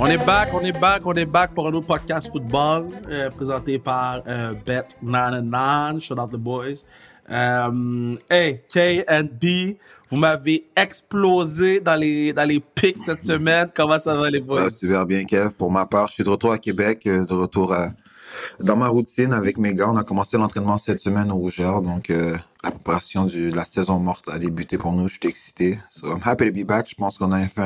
On est back, on est back, on est back pour un autre podcast football euh, présenté par euh, Bet99. Shout out the boys. Euh, hey, K and B, vous m'avez explosé dans les, dans les pics cette semaine. Comment ça va, les boys? Super bien, Kev. Pour ma part, je suis de retour à Québec, euh, de retour à, dans ma routine avec mes gars. On a commencé l'entraînement cette semaine au Rougeur, donc euh, la préparation de la saison morte a débuté pour nous. Je suis excité. So I'm happy to be back. Je pense qu'on a fait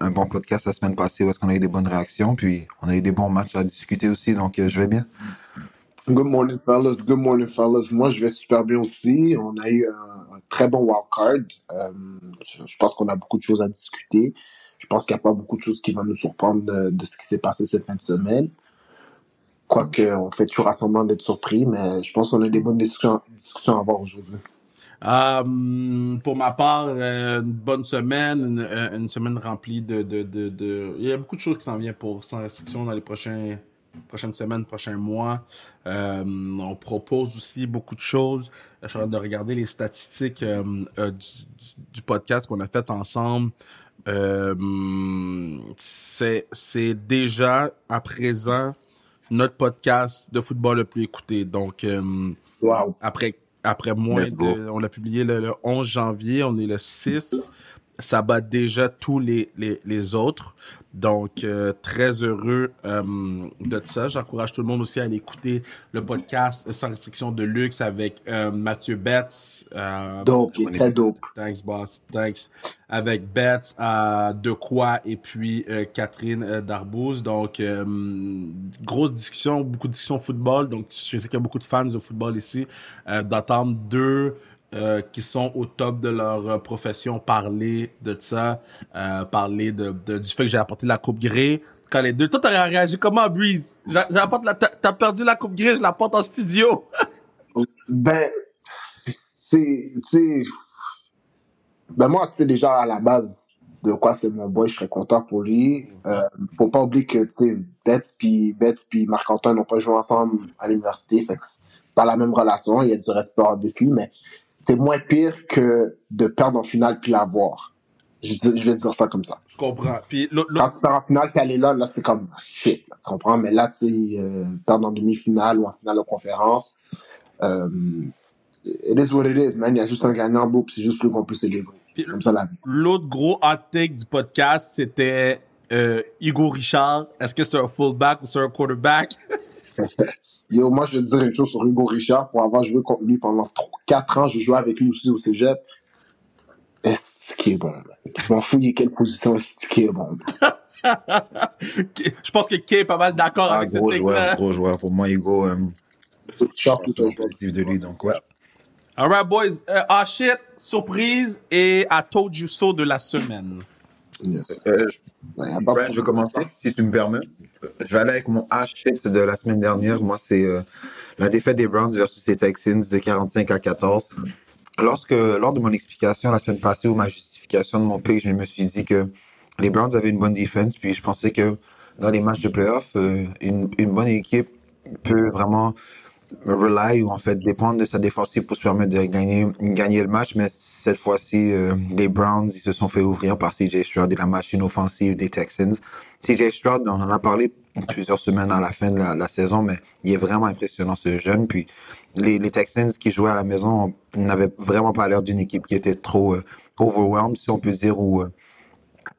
un, bon podcast la semaine passée parce qu'on a eu des bonnes réactions, puis on a eu des bons matchs à discuter aussi, donc euh, je vais bien. Good morning, fellas. Good morning, fellas. Moi, je vais super bien aussi. On a eu un, très bon wildcard. Euh, je, je pense qu'on a beaucoup de choses à discuter. Je pense qu'il n'y a pas beaucoup de choses qui vont nous surprendre de, de ce qui s'est passé cette fin de semaine. Quoique, on fait toujours à d'être surpris, mais je pense qu'on a des bonnes discussions, à avoir aujourd'hui. Um, pour ma part, euh, une bonne semaine, une, euh, semaine remplie de, de, de, Il y a beaucoup de choses qui s'en viennent pour sans restriction dans les prochaines semaines, prochains mois. Euh, on propose aussi beaucoup de choses. Je suis en train de regarder les statistiques euh, euh, du, du, podcast qu'on a fait ensemble. Euh, c'est déjà à présent notre podcast de football le plus écouté. Donc, wow. après, après moins de, on l'a publié le, le 11 janvier, on est le 6 ça bat déjà tous les, les, les autres. Donc, euh, très heureux euh, de ça. J'encourage tout le monde aussi à aller écouter le podcast Sans restriction de luxe avec euh, Mathieu Betts. Dope, il est très dope. Thanks, boss. Thanks. Avec Betts, De Quoi et puis Catherine Darbouze. Donc, grosse discussion, beaucoup de discussions football. Donc, je sais qu'il y a beaucoup de fans de football ici. D'attendre deux euh, qui sont au top de leur euh, profession parler de ça, euh, parler de, du fait que j'ai apporté la coupe Grey. Quand les deux, toi t'as réagi comment, Breeze? J'apporte la, t'as perdu la coupe Grey, je la porte en studio. ben, c'est, c'est, ben moi, sais déjà à la base de quoi c'est mon boy, je serais content pour lui. Euh, faut pas oublier que tu sais, Beth puis puis Marc Antoine n'ont pas joué ensemble à l'université, fait que c'est pas la même relation. Il y a du respect en défi, mais c'est moins pire que de perdre en finale puis l'avoir. Je, je, vais dire ça comme ça. Je comprends. Puis Quand tu perds en finale, t'es allé là, là, c'est comme shit, là, tu comprends? Mais là, tu sais, euh, perdre en demi-finale ou en finale de conférence, euh, it is what it is, man. Il y a juste un gagnant beau, c'est juste lui qu'on peut célébrer. Comme ça, la L'autre gros hot take du podcast, c'était euh, Hugo Richard. Est-ce que c'est un fullback ou c'est un quarterback? Yo, moi, je vais te dire une chose sur Hugo Richard. Pour avoir joué contre lui pendant 4 ans, j'ai joué avec lui aussi au cégep. Est-ce qu'il est bon, man? Je m'en fous, il est quelle position, est-ce qu'il est bon? je pense que Kay est pas mal d'accord ah, avec gros cette joueur, gros joueur. Pour moi, Hugo, euh, Richard, tout un joueur. de lui, donc ouais. Alright, boys. Uh, ah, shit, surprise et I told you so de la semaine. Yes. Euh, je... Ouais, Brian, je vais commencer, si tu me permets. Je vais aller avec mon H-shit de la semaine dernière. Moi, c'est euh, la défaite des Browns versus les Texans de 45 à 14. Lorsque, lors de mon explication la semaine passée ou ma justification de mon pick, je me suis dit que les Browns avaient une bonne défense, puis je pensais que dans les matchs de playoff, euh, une, une bonne équipe peut vraiment rely ou en fait dépendre de sa défensive pour se permettre de gagner, gagner le match. Mais cette fois-ci, euh, les Browns, ils se sont fait ouvrir par CJ Stroud et la machine offensive des Texans. CJ Stroud, on en a parlé plusieurs semaines à la fin de la, saison, mais il est vraiment impressionnant ce jeune. Puis les, les Texans qui jouaient à la maison n'avaient vraiment pas l'air d'une équipe qui était trop euh, overwhelmed, si on peut dire, ou euh,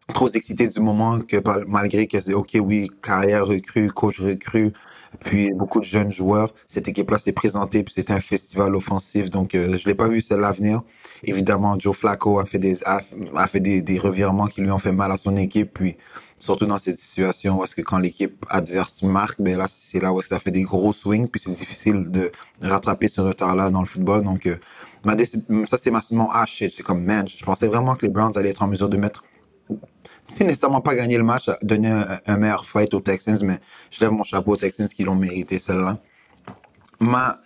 trop excité du moment que malgré que c'est ok oui carrière recrue coach recrue puis beaucoup de jeunes joueurs cette équipe là s'est présentée puis c'était un festival offensif donc euh, je l'ai pas vu c'est l'avenir évidemment Joe Flacco a fait des a, a fait des, des, revirements qui lui ont fait mal à son équipe puis surtout dans cette situation où est-ce que quand l'équipe adverse marque ben là c'est là où ça fait des gros swings puis c'est difficile de rattraper ce retard là dans le football donc euh, ça c'est ma mon ah shit c'est comme man je pensais vraiment que les Browns allaient être en mesure de mettre si nécessairement pas gagner le match, donner un, un, meilleur fight aux Texans, mais je lève mon chapeau aux Texans qui l'ont mérité celle-là. Ma,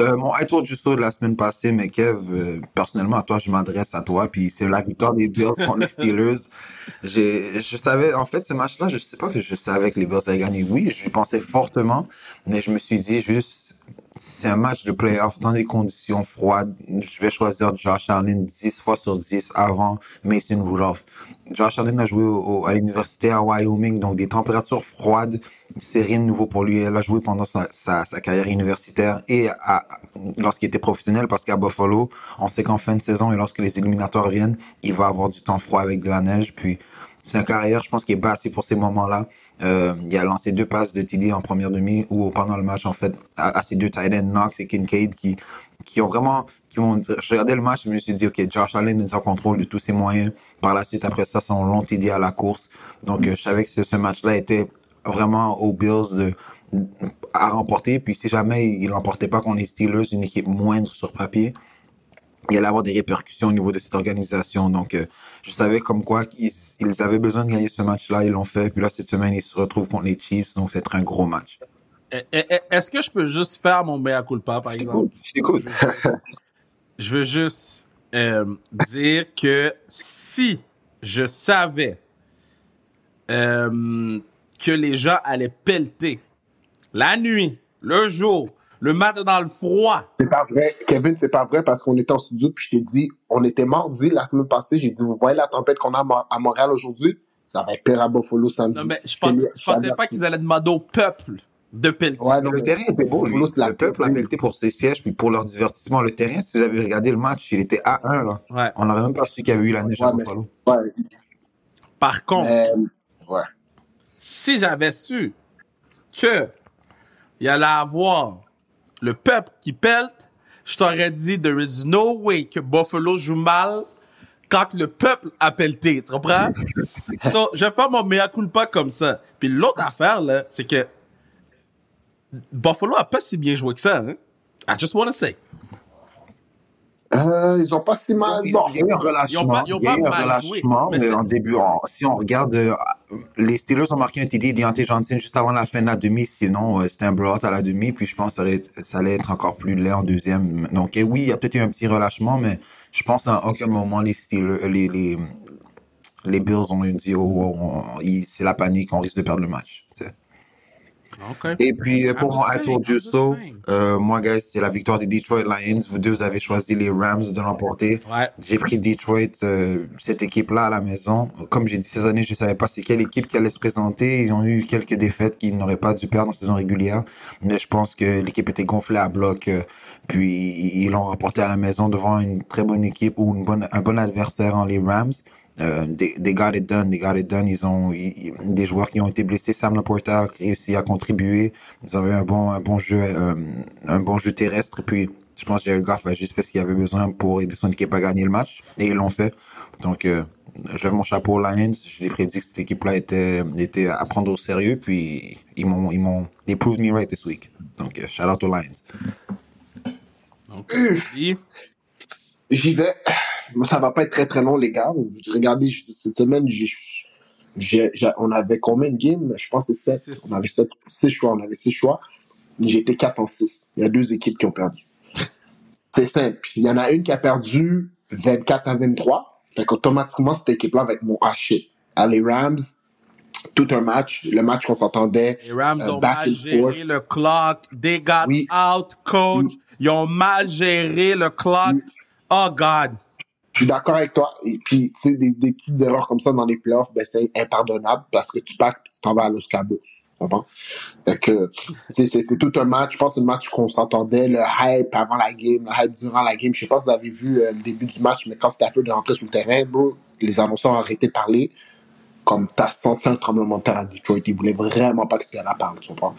euh, mon I told you so de la semaine passée, mais Kev, euh, personnellement à toi, je m'adresse à toi, puis c'est la victoire des Bills contre les Steelers. Je savais, en fait, ce match-là, je sais pas que je savais que les Bills allaient gagner. Oui, je pensais fortement, mais je me suis dit juste, c'est un match de playoff dans des conditions froides. Je vais choisir Josh Allen 10 fois sur 10 avant Mason Rudolph. Josh Allen a joué à l'université à Wyoming, donc des températures froides, c'est rien de nouveau pour lui. Elle a joué pendant sa, carrière universitaire et lorsqu'il était professionnel, parce qu'à Buffalo, on sait qu'en fin de saison et lorsque les éliminatoires viennent, il va avoir du temps froid avec de la neige. Puis c'est une carrière, je pense, qui est basse pour ces moments-là. Euh, il a lancé deux passes de TD en première demi ou pendant le match, en fait, à, ces deux tight ends, Knox et Kincaid, qui, qui ont vraiment, qui ont, je regardais le match, je me suis dit, OK, Josh Allen est en contrôle de tous ses moyens. Par la suite, après ça, son long TD à la course. Donc, euh, je savais que ce, match-là était vraiment aux Bills de, à remporter. Puis, si jamais il l'emportait pas contre les Steelers, une équipe moindre sur papier, il allait avoir des répercussions au niveau de cette organisation. Donc, euh, je savais comme quoi ils, ils avaient besoin de gagner ce match-là, ils l'ont fait. Puis là, cette semaine, ils se retrouvent contre les Chiefs, donc c'est un gros match. Est-ce que je peux juste faire mon mea culpa, par exemple? Je t'écoute. Je veux juste euh, dire que si je savais euh, que les gens allaient pelleter la nuit, le jour, le matin dans le froid. C'est pas vrai. Kevin, c'est pas vrai parce qu'on était en studio puis je t'ai dit, on était mardi la semaine passée. J'ai dit, vous voyez la tempête qu'on a à Montréal aujourd'hui? Ça va être pire à Buffalo samedi. Non, mais je, pensais, pensais pas qu'ils allaient demander au peuple de pelleter. Ouais, non, le terrain était beau. le peuple a pelleté pour ses sièges puis pour leur divertissement. Le terrain, si vous avez regardé le match, il était à 1. Là. Ouais. On n'aurait même pas su qu'il y avait eu la neige à Buffalo. Ouais. Par contre, ouais. si j'avais su que il allait avoir le peuple qui pelte, je t'aurais dit, there is no way que Buffalo joue mal quand le peuple a pelleté. Tu comprends? so, je vais faire mon mea culpa comme ça. Puis l'autre affaire, là, c'est que Buffalo a pas si bien joué que ça. Hein? I just want to say. Euh, ils ont pas si mal. Il y a eu un relâchement. Ils ont pas, mal relâchement, joué, mais en début, si on regarde, euh, les Steelers ont marqué un TD Deontay Johnson juste avant la fin de la demi. Sinon, euh, c'était un blowout à la demi. Puis je pense que ça allait, être encore plus laid en deuxième. Donc oui, il y a peut-être eu un petit relâchement, mais je pense à aucun moment les Steelers, les, les, les Bills ont dit oh, oh, oh c'est la panique, on risque de perdre le match. Et puis, euh, pour moi, à tour du saut, euh, moi, guys, c'est la victoire des Detroit Lions. Vous deux avez choisi les Rams de l'emporter. Ouais. J'ai pris Detroit, euh, cette équipe-là à la maison. Comme j'ai dit cette année, je ne savais pas c'est quelle équipe qui allait se présenter. Ils ont eu quelques défaites qu'ils n'auraient pas dû perdre en saison régulière. Mais je pense que l'équipe était gonflée à bloc. puis, ils l'ont remporté à la maison devant une très bonne équipe ou une bonne, un bon adversaire en les Rams. Euh, they, they, got it done, they got it done. Ils ont des joueurs qui ont été blessés. Sam Laporta a réussi à contribuer. Ils avaient un bon, un bon jeu, euh, un bon jeu terrestre. Et puis, je pense que Jerry Goff a juste fait ce qu'il avait besoin pour aider son équipe à gagner le match. Et ils l'ont fait. Donc, euh, je lève mon chapeau aux Lions. Je l'ai prédit que cette équipe-là était, était à prendre au sérieux. Puis, ils m'ont, ils m'ont, they proved me right this week. Donc, euh, shout out aux Lions. Donc, J'y vais ça va pas être très très long, les gars. Regardez, cette semaine, on avait combien de games? Je pense que c'est 7. On avait 7, 6 choix. On avait 6 choix. J'ai été 4 en 6. Il y a deux équipes qui ont perdu. C'est simple. Il y en a une qui a perdu 24 à 23. Fait qu'automatiquement, cette équipe-là va être mon haché. les Rams, tout un match, le match qu'on s'entendait. Les Rams euh, ont mal géré le clock. They got out, coach. Ils ont mal géré le clock. Oh, God. Je suis d'accord avec toi. Et puis, tu sais, des, petites erreurs comme ça dans les playoffs, ben, c'est impardonnable parce que tu pars tu t'en vas à Los Cabos. Fait que, c'était tout un match. Je pense que le match qu'on s'entendait, le hype avant la game, le hype durant la game. Je sais pas si vous avez vu euh, le début du match, mais quand Stafford est rentré sur le terrain, bro, les annonceurs ont arrêté de parler. Comme t'as senti un tremblement de terre à Detroit. Ils voulaient vraiment pas que ce gars-là parle, tu comprends?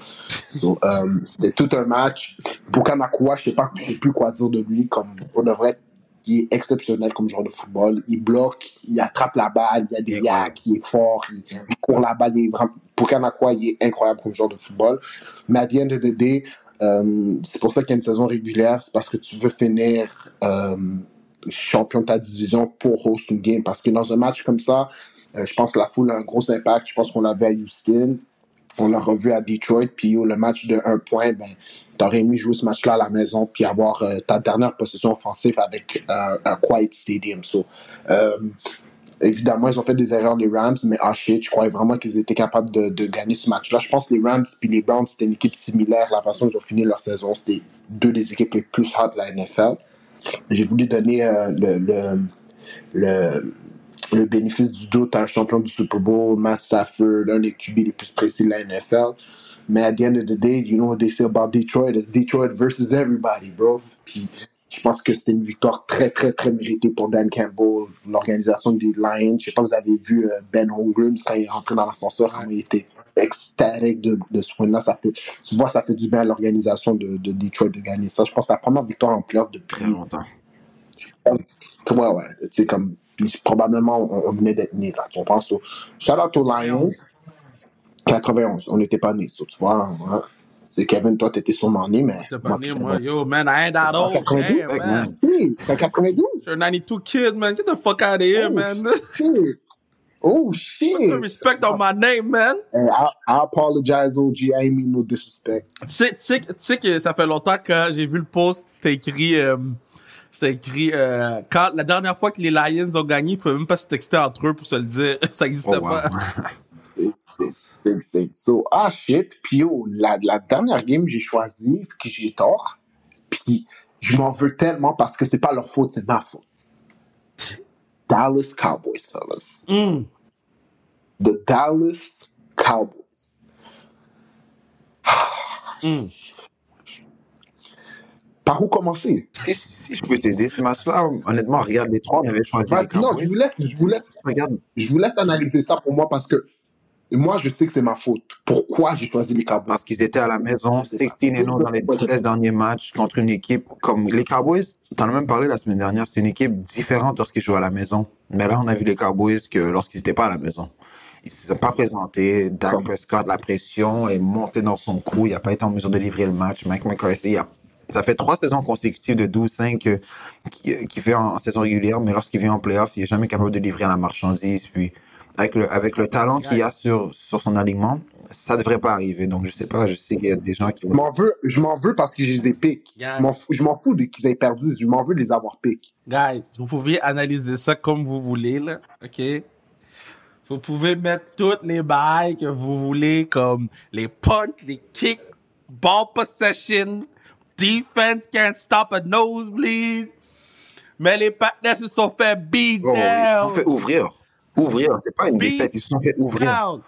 Euh, c'était tout un match. Pour Kanakua, je sais pas, je sais plus quoi dire de lui. Comme, on devrait il est exceptionnel comme joueur de football. Il bloque, il attrape la balle, il y a des yaks, il est fort, il, court la balle. Il est vraiment, pour quoi, il est incroyable comme joueur de football. Mais à the end of the day, euh, c'est pour ça qu'il y a une saison régulière, c'est parce que tu veux finir euh, champion de ta division pour host une game. Parce que dans un match comme ça, euh, je pense que la foule a un gros impact. Je pense qu'on l'avait à Houston on l'a revu à Detroit, puis le match de un point, ben, t'aurais aimé jouer ce match-là à la maison, puis avoir euh, ta dernière possession offensive avec un quiet stadium. So, euh, Évidemment, ils ont fait des erreurs, les Rams, mais ah shit, je croyais vraiment qu'ils étaient capables de, de gagner ce match-là. Je pense que les Rams puis les Browns, c'était une équipe similaire. La façon dont ils ont fini leur saison, c'était deux des équipes les plus hot de la NFL. J'ai voulu donner euh, le, le, le bénéfice du doute à un champion du Super Bowl, Matt Stafford, un des QB les plus précis de la NFL. Mais at the end of the day, you know what they say about Detroit? It's Detroit versus everybody, bro. Puis je pense que c'était une victoire très, très, très méritée pour Dan Campbell, l'organisation des Lions. Je sais pas si vous avez vu euh, Ben Holmgren quand il est rentré dans l'ascenseur, comment il était extatique de, de ce point-là. Ça fait, tu vois, ça fait du bien à l'organisation de, de Detroit de gagner ça. Je pense que c'est la première victoire en playoff depuis Très longtemps. Ouais, ouais. C'est comme. Puis probablement, on, on venait d'être nés, là. On pense au. Shout out aux Lions. 91. On n'était pas nés, ça, tu vois. hein. C'est Kevin, toi, t'étais sûrement né, mais. J'étais pas moi, né, moi. Yo, man, I ain't that En old. 92? Damn, man. Hey, t'es en 92? You're a 92 kid, man. Get the fuck out of here, Oh, man. shit. Oh, shit. Put some respect on my name, man. Hey, I, I apologize, OG. I ain't mean no disrespect. Tu sais, tu sais, tu sais que ça fait longtemps que j'ai vu le post, c'était écrit, euh, c'était écrit, euh, quand la dernière fois que les Lions ont gagné, ils pouvaient même pas se texter entre eux pour se le dire. Ça existait Oh, wow. pas. C'est- c'est- c'est- c'est- So, ah shit. Puis yo, la, la dernière game, j'ai choisi, que j'ai tort. Puis je m'en veux tellement parce que c'est pas leur faute, c'est ma faute. Dallas Cowboys, fellas. Mm. The Dallas Cowboys. Mm. Par où commencer? Si, si je peux t'aider, ce match-là, honnêtement, regarde, les trois, on avait choisi les Vas-y, non, je vous laisse, je vous laisse, Regarde, je vous laisse analyser ça pour moi parce que moi, je sais que c'est ma faute. Pourquoi j'ai choisi les Cowboys? parce qu'ils étaient à la maison, 16 et 0 dans les 13 derniers matchs contre une équipe comme les Cowboys. T'en as même parlé la semaine dernière, c'est une équipe différente lorsqu'ils jouent à la maison. Mais là, on a vu les Cowboys que lorsqu'ils n'étaient pas à la maison. Ils ne se sont pas présentés. Dak Prescott, la pression est montée dans son cou. Il n'a pas été en mesure de livrer le match. Mike McCarthy, a- ça fait trois saisons consécutives de 12-5 euh, qui, qui fait en, en saison régulière, mais lorsqu'il vient en playoff, il n'est jamais capable de livrer la marchandise. Puis, avec le, avec le talent qu'il a sur, sur son alignement, ça devrait pas arriver. Donc, je sais pas, je sais qu'il y a des gens qui Je vont. m'en veux, je m'en veux parce que je les ai pick. Yeah. Je m'en fous, je m'en fous de qu'ils aient perdu. Je m'en veux de les avoir pick. Guys, vous pouvez analyser ça comme vous voulez, là. OK? Vous pouvez mettre toutes les bails que vous voulez, comme les punts, les kicks, ball possession, defense can't stop a nosebleed. Mais les partenaires se sont fait beat Oh, ils se down. sont fait ouvrir. Ouvrir, c'est pas une Beat défaite, ils se sont fait ouvrir. down.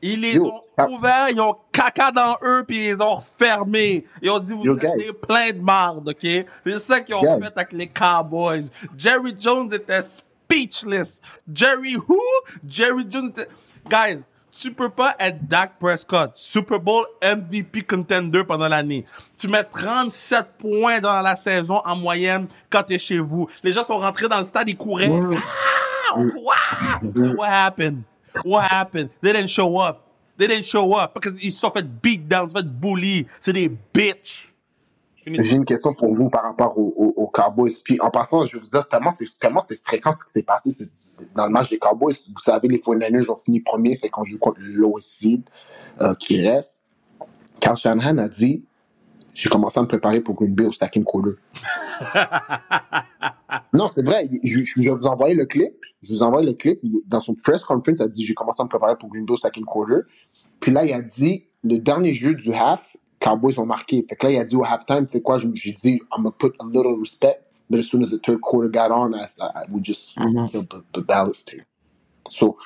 Ils les Yo, ont ah. ouverts, ils ont caca dans eux, puis ils les ont fermés. Ils ont dit, vous êtes guys. pleins de marde, OK? C'est ça qu'ils ont Guys. fait avec les Cowboys. Jerry Jones était speechless. Jerry who? Jerry Jones était... Guys, tu peux pas être Dak Prescott, Super Bowl MVP contender pendant l'année. Tu mets 37 points dans la saison en moyenne quand t'es chez vous. Les gens sont rentrés dans le stade, ils couraient. Ah, what? What happened? What happened? They didn't show up. They didn't show up because ils sont fait beat down, ils sont fait bully. C'est des bitches. J'ai une question pour vous par rapport aux, aux- aux Cowboys. Puis en passant, je vais vous dire tellement c'est tellement c'est fréquent ce qui s'est passé dans le match des Cowboys. Vous savez, les 49ers ont fini premier, fait qu'on joue contre seed euh, qui reste. Carl Shanahan a dit j'ai commencé à me préparer pour Green Bay au second quarter. non, c'est vrai. Je, je vais vous envoyer le clip. Je vous envoie le clip. Dans son press conference, il a dit j'ai commencé à me préparer pour Green Bay au second quarter. Puis là, il a dit le dernier jeu du half, Cowboys ont marqué. Fait que là, il a dit au halftime, sais quoi, j'ai dit I'm gonna put a little respect. But as soon as the third quarter got on, I, I, we just Mhm. killed the, the Dallas team. So,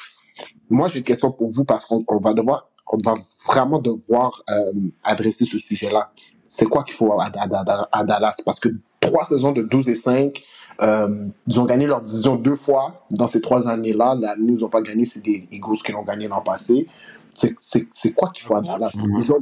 moi, j'ai une question pour vous parce qu'on on va devoir, on va vraiment devoir euh, adresser ce sujet-là. C'est quoi qu'il faut à, à- à- à Dallas? Parce que trois saisons de 12 et 5, euh, ils ont gagné leur division deux fois dans ces trois années-là. L'année où ils n'ont pas gagné, c'est des Eagles qui l'ont gagné l'an passé. C'est- C'est c'est quoi qu'il faut à Dallas? Ils ont,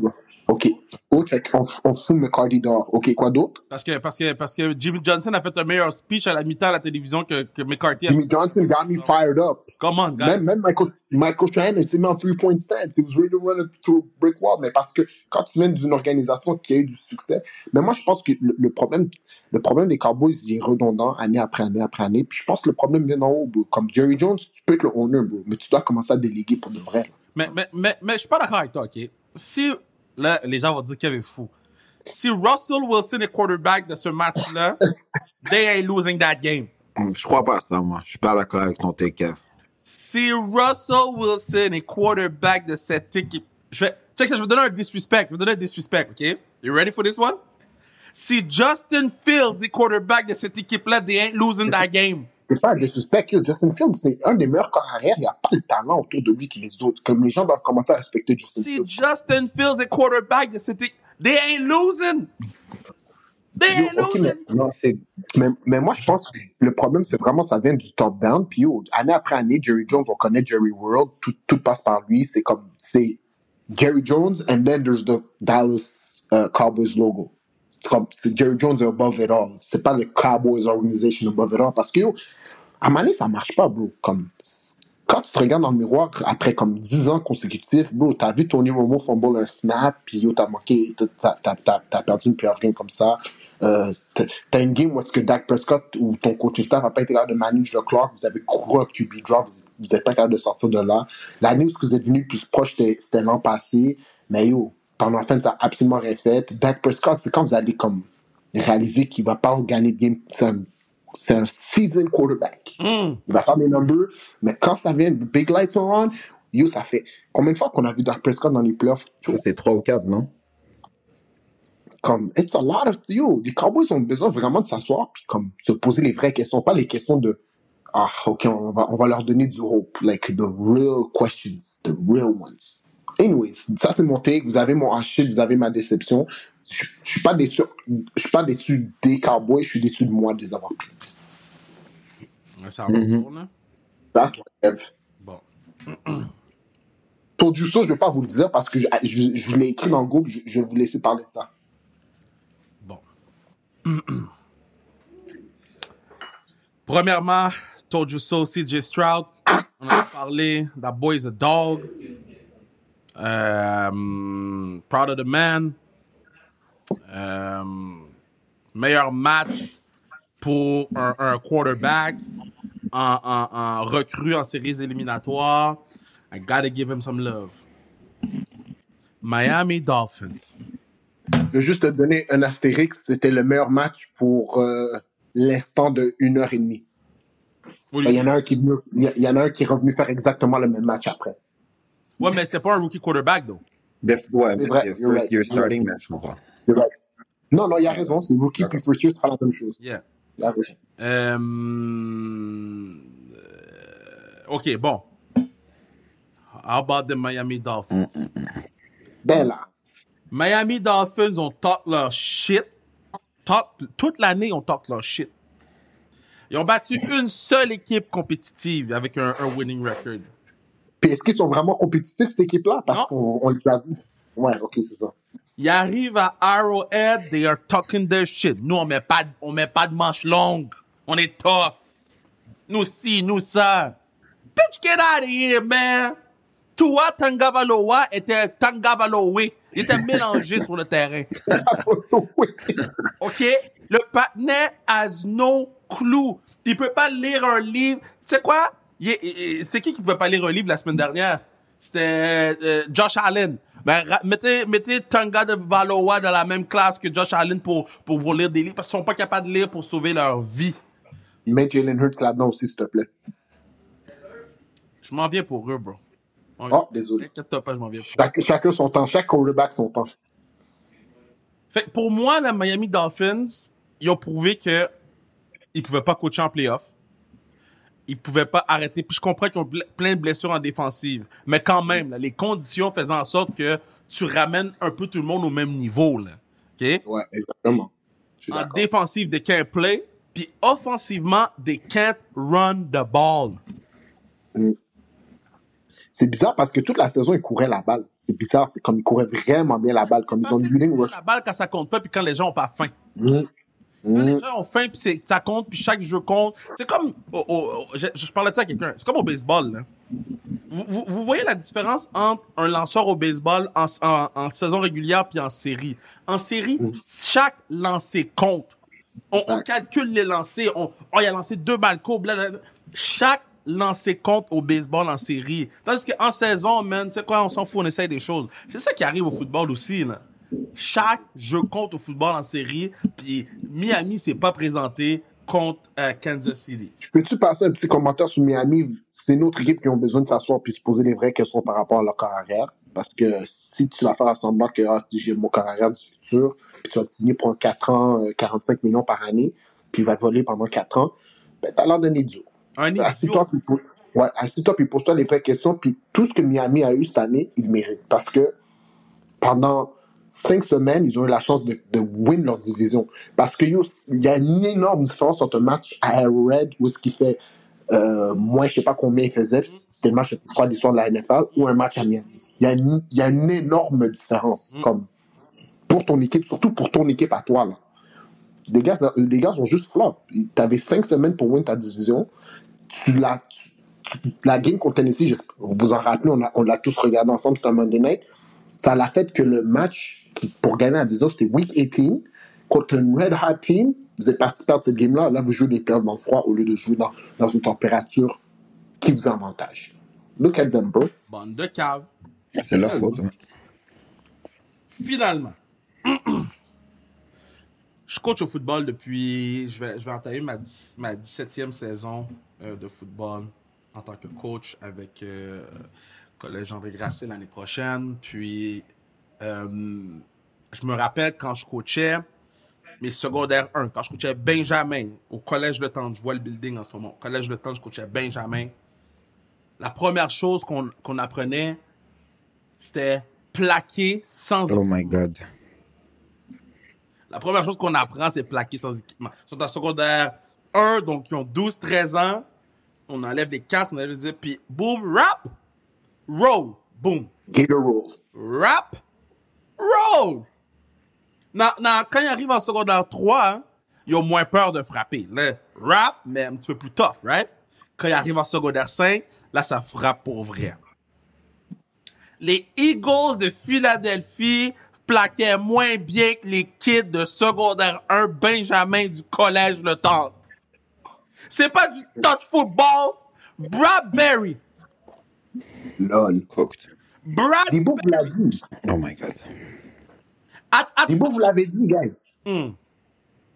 OK. Qu'on- on, fout McCarty dehors. OK, quoi d'autre? Parce que, parce que, parce que Jimmy Johnson a fait un meilleur speech à la mi-temps à la télévision que, que McCarthy a Jimmy Johnson got me fired up. Come on, guys. Même, même Michael, Michael Shanahan s'est mis en three-point stance. He was ready to run through brick wall. Mais parce que quand tu viens d'une organisation qui a eu du succès, mais moi, je pense que le, le problème, le problème des Cowboys, il est redondant année après année après année. Puis je pense que le problème vient d'en haut, bro. Comme Jerry Jones, tu peux être le owner, bro. Mais tu dois commencer à déléguer pour de vrai. Mais, mais, mais, mais je suis pas d'accord avec toi, OK? Si, là, les gens vont dire qu'il est fou. Si Russell Wilson est quarterback de ce match-là, they ain't losing that game. Je crois pas à ça, moi. Je suis pas d'accord avec ton take. Kev. Si Russell Wilson est quarterback de cette équipe, je vais, check ça, je vais donner un disrespect. Je vais donner un disrespect, OK? You ready for this one? Si Justin Fields est quarterback de cette équipe-là, they ain't losing that game. C'est pas un disrespect. yo. Justin Fields, c'est un des meilleurs corps arrière. Il n'y a pas le talent autour de lui que les autres. Comme les gens doivent commencer à respecter Justin Si Fields. Justin Fields est quarterback de cette équipe, they ain't losing. They Yo, ain't ok, mais, losing. Non, c'est. mais, mais moi, je pense que le problème, c'est vraiment ça vient du top-down. Puis, yo, année après année, Jerry Jones, on connaît Jerry World. Tout, tout passe par lui. C'est comme, c'est Jerry Jones, and then there's the Dallas uh, Cowboys logo. C'est Jerry Jones est above it all. C'est pas le Cowboys organization above it all. Parce que, yo, à donné, ça marche pas, bro. Comme, quand tu te regardes dans le miroir après comme 10 ans consécutifs, bro, t'as vu Tony Romo fumble un snap, puis yo, t'as manqué, t'as, perdu une playoff game comme ça. Euh, t'as, une game où est-ce que Dak Prescott ou ton coaching staff n'a pas été capable de manage le clock, vous avez couru un QB draft, vous, vous êtes pas capable de sortir de là. L'année où vous êtes venu plus proche, c'était l'an passé, mais yo, ton offense a absolument rien fait. Dak Prescott, c'est quand vous allez comme réaliser qu'il va pas vous gagner de game, c'est un, c'est un season quarterback. Mm. Il va faire des numbers, mais quand ça vient, the big lights are on, yo, ça fait combien de fois qu'on a vu Dak Prescott dans les playoffs? Yo, C'est 3 ou 4, non? Comme, it's a lot of, yo, les Cowboys ont besoin vraiment de s'asseoir puis comme se poser les vraies questions, pas les questions de, ah, ok, on va, on va leur donner du hope, like the real questions, the real ones. Anyways, ça c'est mon take, vous avez mon hachis, vous avez ma déception. Je je suis pas déçu, je suis pas déçu des Cowboys, je suis déçu de moi de les avoir pris. Ça Mhm. retourne. Ça, Kev. Bon. Tour du saut, je vais pas vous le dire parce que je, je, je l'ai écrit dans le groupe, je, je vais vous laisser parler de ça. Bon. Premièrement, told you so, CJ Stroud. On a parlé. That boy is a dog. Um, proud of the man. Um, meilleur match pour un, un quarterback en, en, en recrue en séries éliminatoires. I gotta give him some love. Miami Dolphins. Je vais juste te donner un astérix, c'était le meilleur match pour euh, l'instant de une heure et demie. Il y, en a un qui est venu- il y a- il y en a un qui est revenu faire exactement le même match après. Ouais, mais c'était pas un rookie quarterback, though. Def- Ouais, C'est mais vrai, first right, year starting, mais je comprends. You're right. Non, non, il a raison, c'est rookie puis first year, c'est pas la même chose. Yeah. A raison. Euh, ok, bon. How about the Miami Dolphins? Ben là, Miami Dolphins ont talk leur shit. Talk, toute l'année, on talk leur shit. Ils ont battu une seule équipe compétitive avec un, un winning record. Puis est-ce qu'ils sont vraiment compétitifs cette équipe-là? Parce qu'on on les a vus. Ouais, ok, c'est ça. Ils arrivent à Arrowhead, they are talking their shit. Nous, on met pas, on met pas de manches longues. On est tough. Nous ci, nous ça. Bitch, get out of here, man. Tua Tangavaloa était Tangavaloa. Il était mélangé sur le terrain. OK? Le patinet has no clue. Il peut pas lire un livre. Tu sais quoi? C'est qui qui pouvait pas lire un livre la semaine dernière? C'était euh, Josh Allen. Ben, mettez, mettez Tanga de Valois dans la même classe que Josh Allen pour, pour, pour lire des livres parce qu'ils sont pas capables de lire pour sauver leur vie. Mets Jalen Hurts là-dedans aussi, s'il te plaît. Je m'en viens pour eux, bro. Oh, désolé. Pas, je m'en viens pour eux. Chaque- chacun son temps, chaque quarterback son temps. Fait pour moi, la Miami Dolphins, ils ont prouvé que ils pouvaient pas coacher en playoff. Ils pouvaient pas arrêter. Puis je comprends qu'ils ont plein de blessures en défensive. Mais quand même, là, les conditions faisant en sorte que tu ramènes un peu tout le monde au même niveau. Là. OK? Ouais, exactement. En défensive, they can't play. Puis offensivement, they can't run the ball. C'est bizarre parce que toute la saison, ils couraient la balle. C'est bizarre, c'est comme ils couraient vraiment bien la balle, comme ils ont une rush. la balle quand ça compte pas, puis quand les gens ont pas faim. Mm. Les Mm. gens ont faim, puis c'est- ça compte, puis chaque jeu compte. C'est comme. je, je parlais de ça à quelqu'un. C'est comme au baseball. Là. Vous, vous- vous voyez la différence entre un lanceur au baseball en, en- en saison régulière puis en série? En série, chaque lancer compte. On, calcule les lancers. On, oh, il a lancé deux balles blablabla. Chaque lancer compte au baseball en série. Tandis qu'en saison, man, tu sais quoi, on s'en fout, on essaye des choses. C'est ça qui arrive au football aussi, là. Chaque jeu compte au football en série, puis Miami s'est pas présenté contre euh, Kansas City. Peux-tu passer un petit commentaire sur Miami? C'est une autre équipe qui ont besoin de s'asseoir puis se poser les vraies questions par rapport à leur carrière. Parce que si tu vas faire semblant que ah, j'ai mon carrière du futur, puis tu vas te signer pour un 4 ans, 45 euh, millions par année, puis il va te voler pendant 4 ans, ben t'as l'air d'un idiot. Un idiot. Assis-toi puis, ouais, puis pose-toi les vraies questions. Puis tout ce que Miami a eu cette année, il mérite. Parce que pendant cinq semaines, ils ont eu la chance de, de win leur division. Parce qu'il y a une énorme différence entre un match à Red, où ce qui fait euh, moins, je sais pas combien il faisait, c'était le match de l'histoire de la NFL, ou un match à Miami. Il y a une, il y a une énorme différence, mm. comme pour ton équipe, surtout pour ton équipe à toi. Là. Les, gars, les gars sont juste flop. Tu avais cinq semaines pour win ta division. Tu l'as, la game contre Tennessee, vous vous en rappelez, on l'a tous regardé ensemble, c'était un Monday night. Ça l'a fait que le match pour gagner à 10 ans, c'était Week 18 contre un Red Hot Team. Vous êtes parti perdre cette game-là. Là, vous jouez des playoffs dans le froid au lieu de jouer dans, dans une température qui vous avantage. Look at them, bro. Bande de cave. C'est leur faute. Hein. Finalement, je coach au football depuis. Je vais, je vais entamer ma, ma 17e saison euh, de football en tant que coach avec euh, Collège André Grasset l'année prochaine. Puis euh, je me rappelle quand je coachais mes secondaires 1, quand je coachais Benjamin au Collège Le Temps, je vois le building en ce moment, au Collège Le Temps, je coachais Benjamin. La première chose qu'on apprenait, c'était plaquer sans Oh my God. La première chose qu'on apprend, c'est plaquer sans équipement. Ils sont en secondaire 1, donc ils ont 12, 13 ans. On enlève des cartes, on enlève des puis boom, rap, roll, boom. Gator roll. Rap, roll! Non, non, quand ils arrivent en secondaire 3, hein, ils ont moins peur de frapper. Le rap, mais un petit peu plus tough, right? Quand ils arrivent en secondaire 5, là, ça frappe pour vrai. Les Eagles de Philadelphie plaquaient moins bien que les kids de secondaire 1 Benjamin du collège Le Temps. C'est pas du touch football. Bradbury. Lol. Cooked. Brad. Debo vous l'a dit. Oh my God. At, vous l'avez dit, guys. Hmm.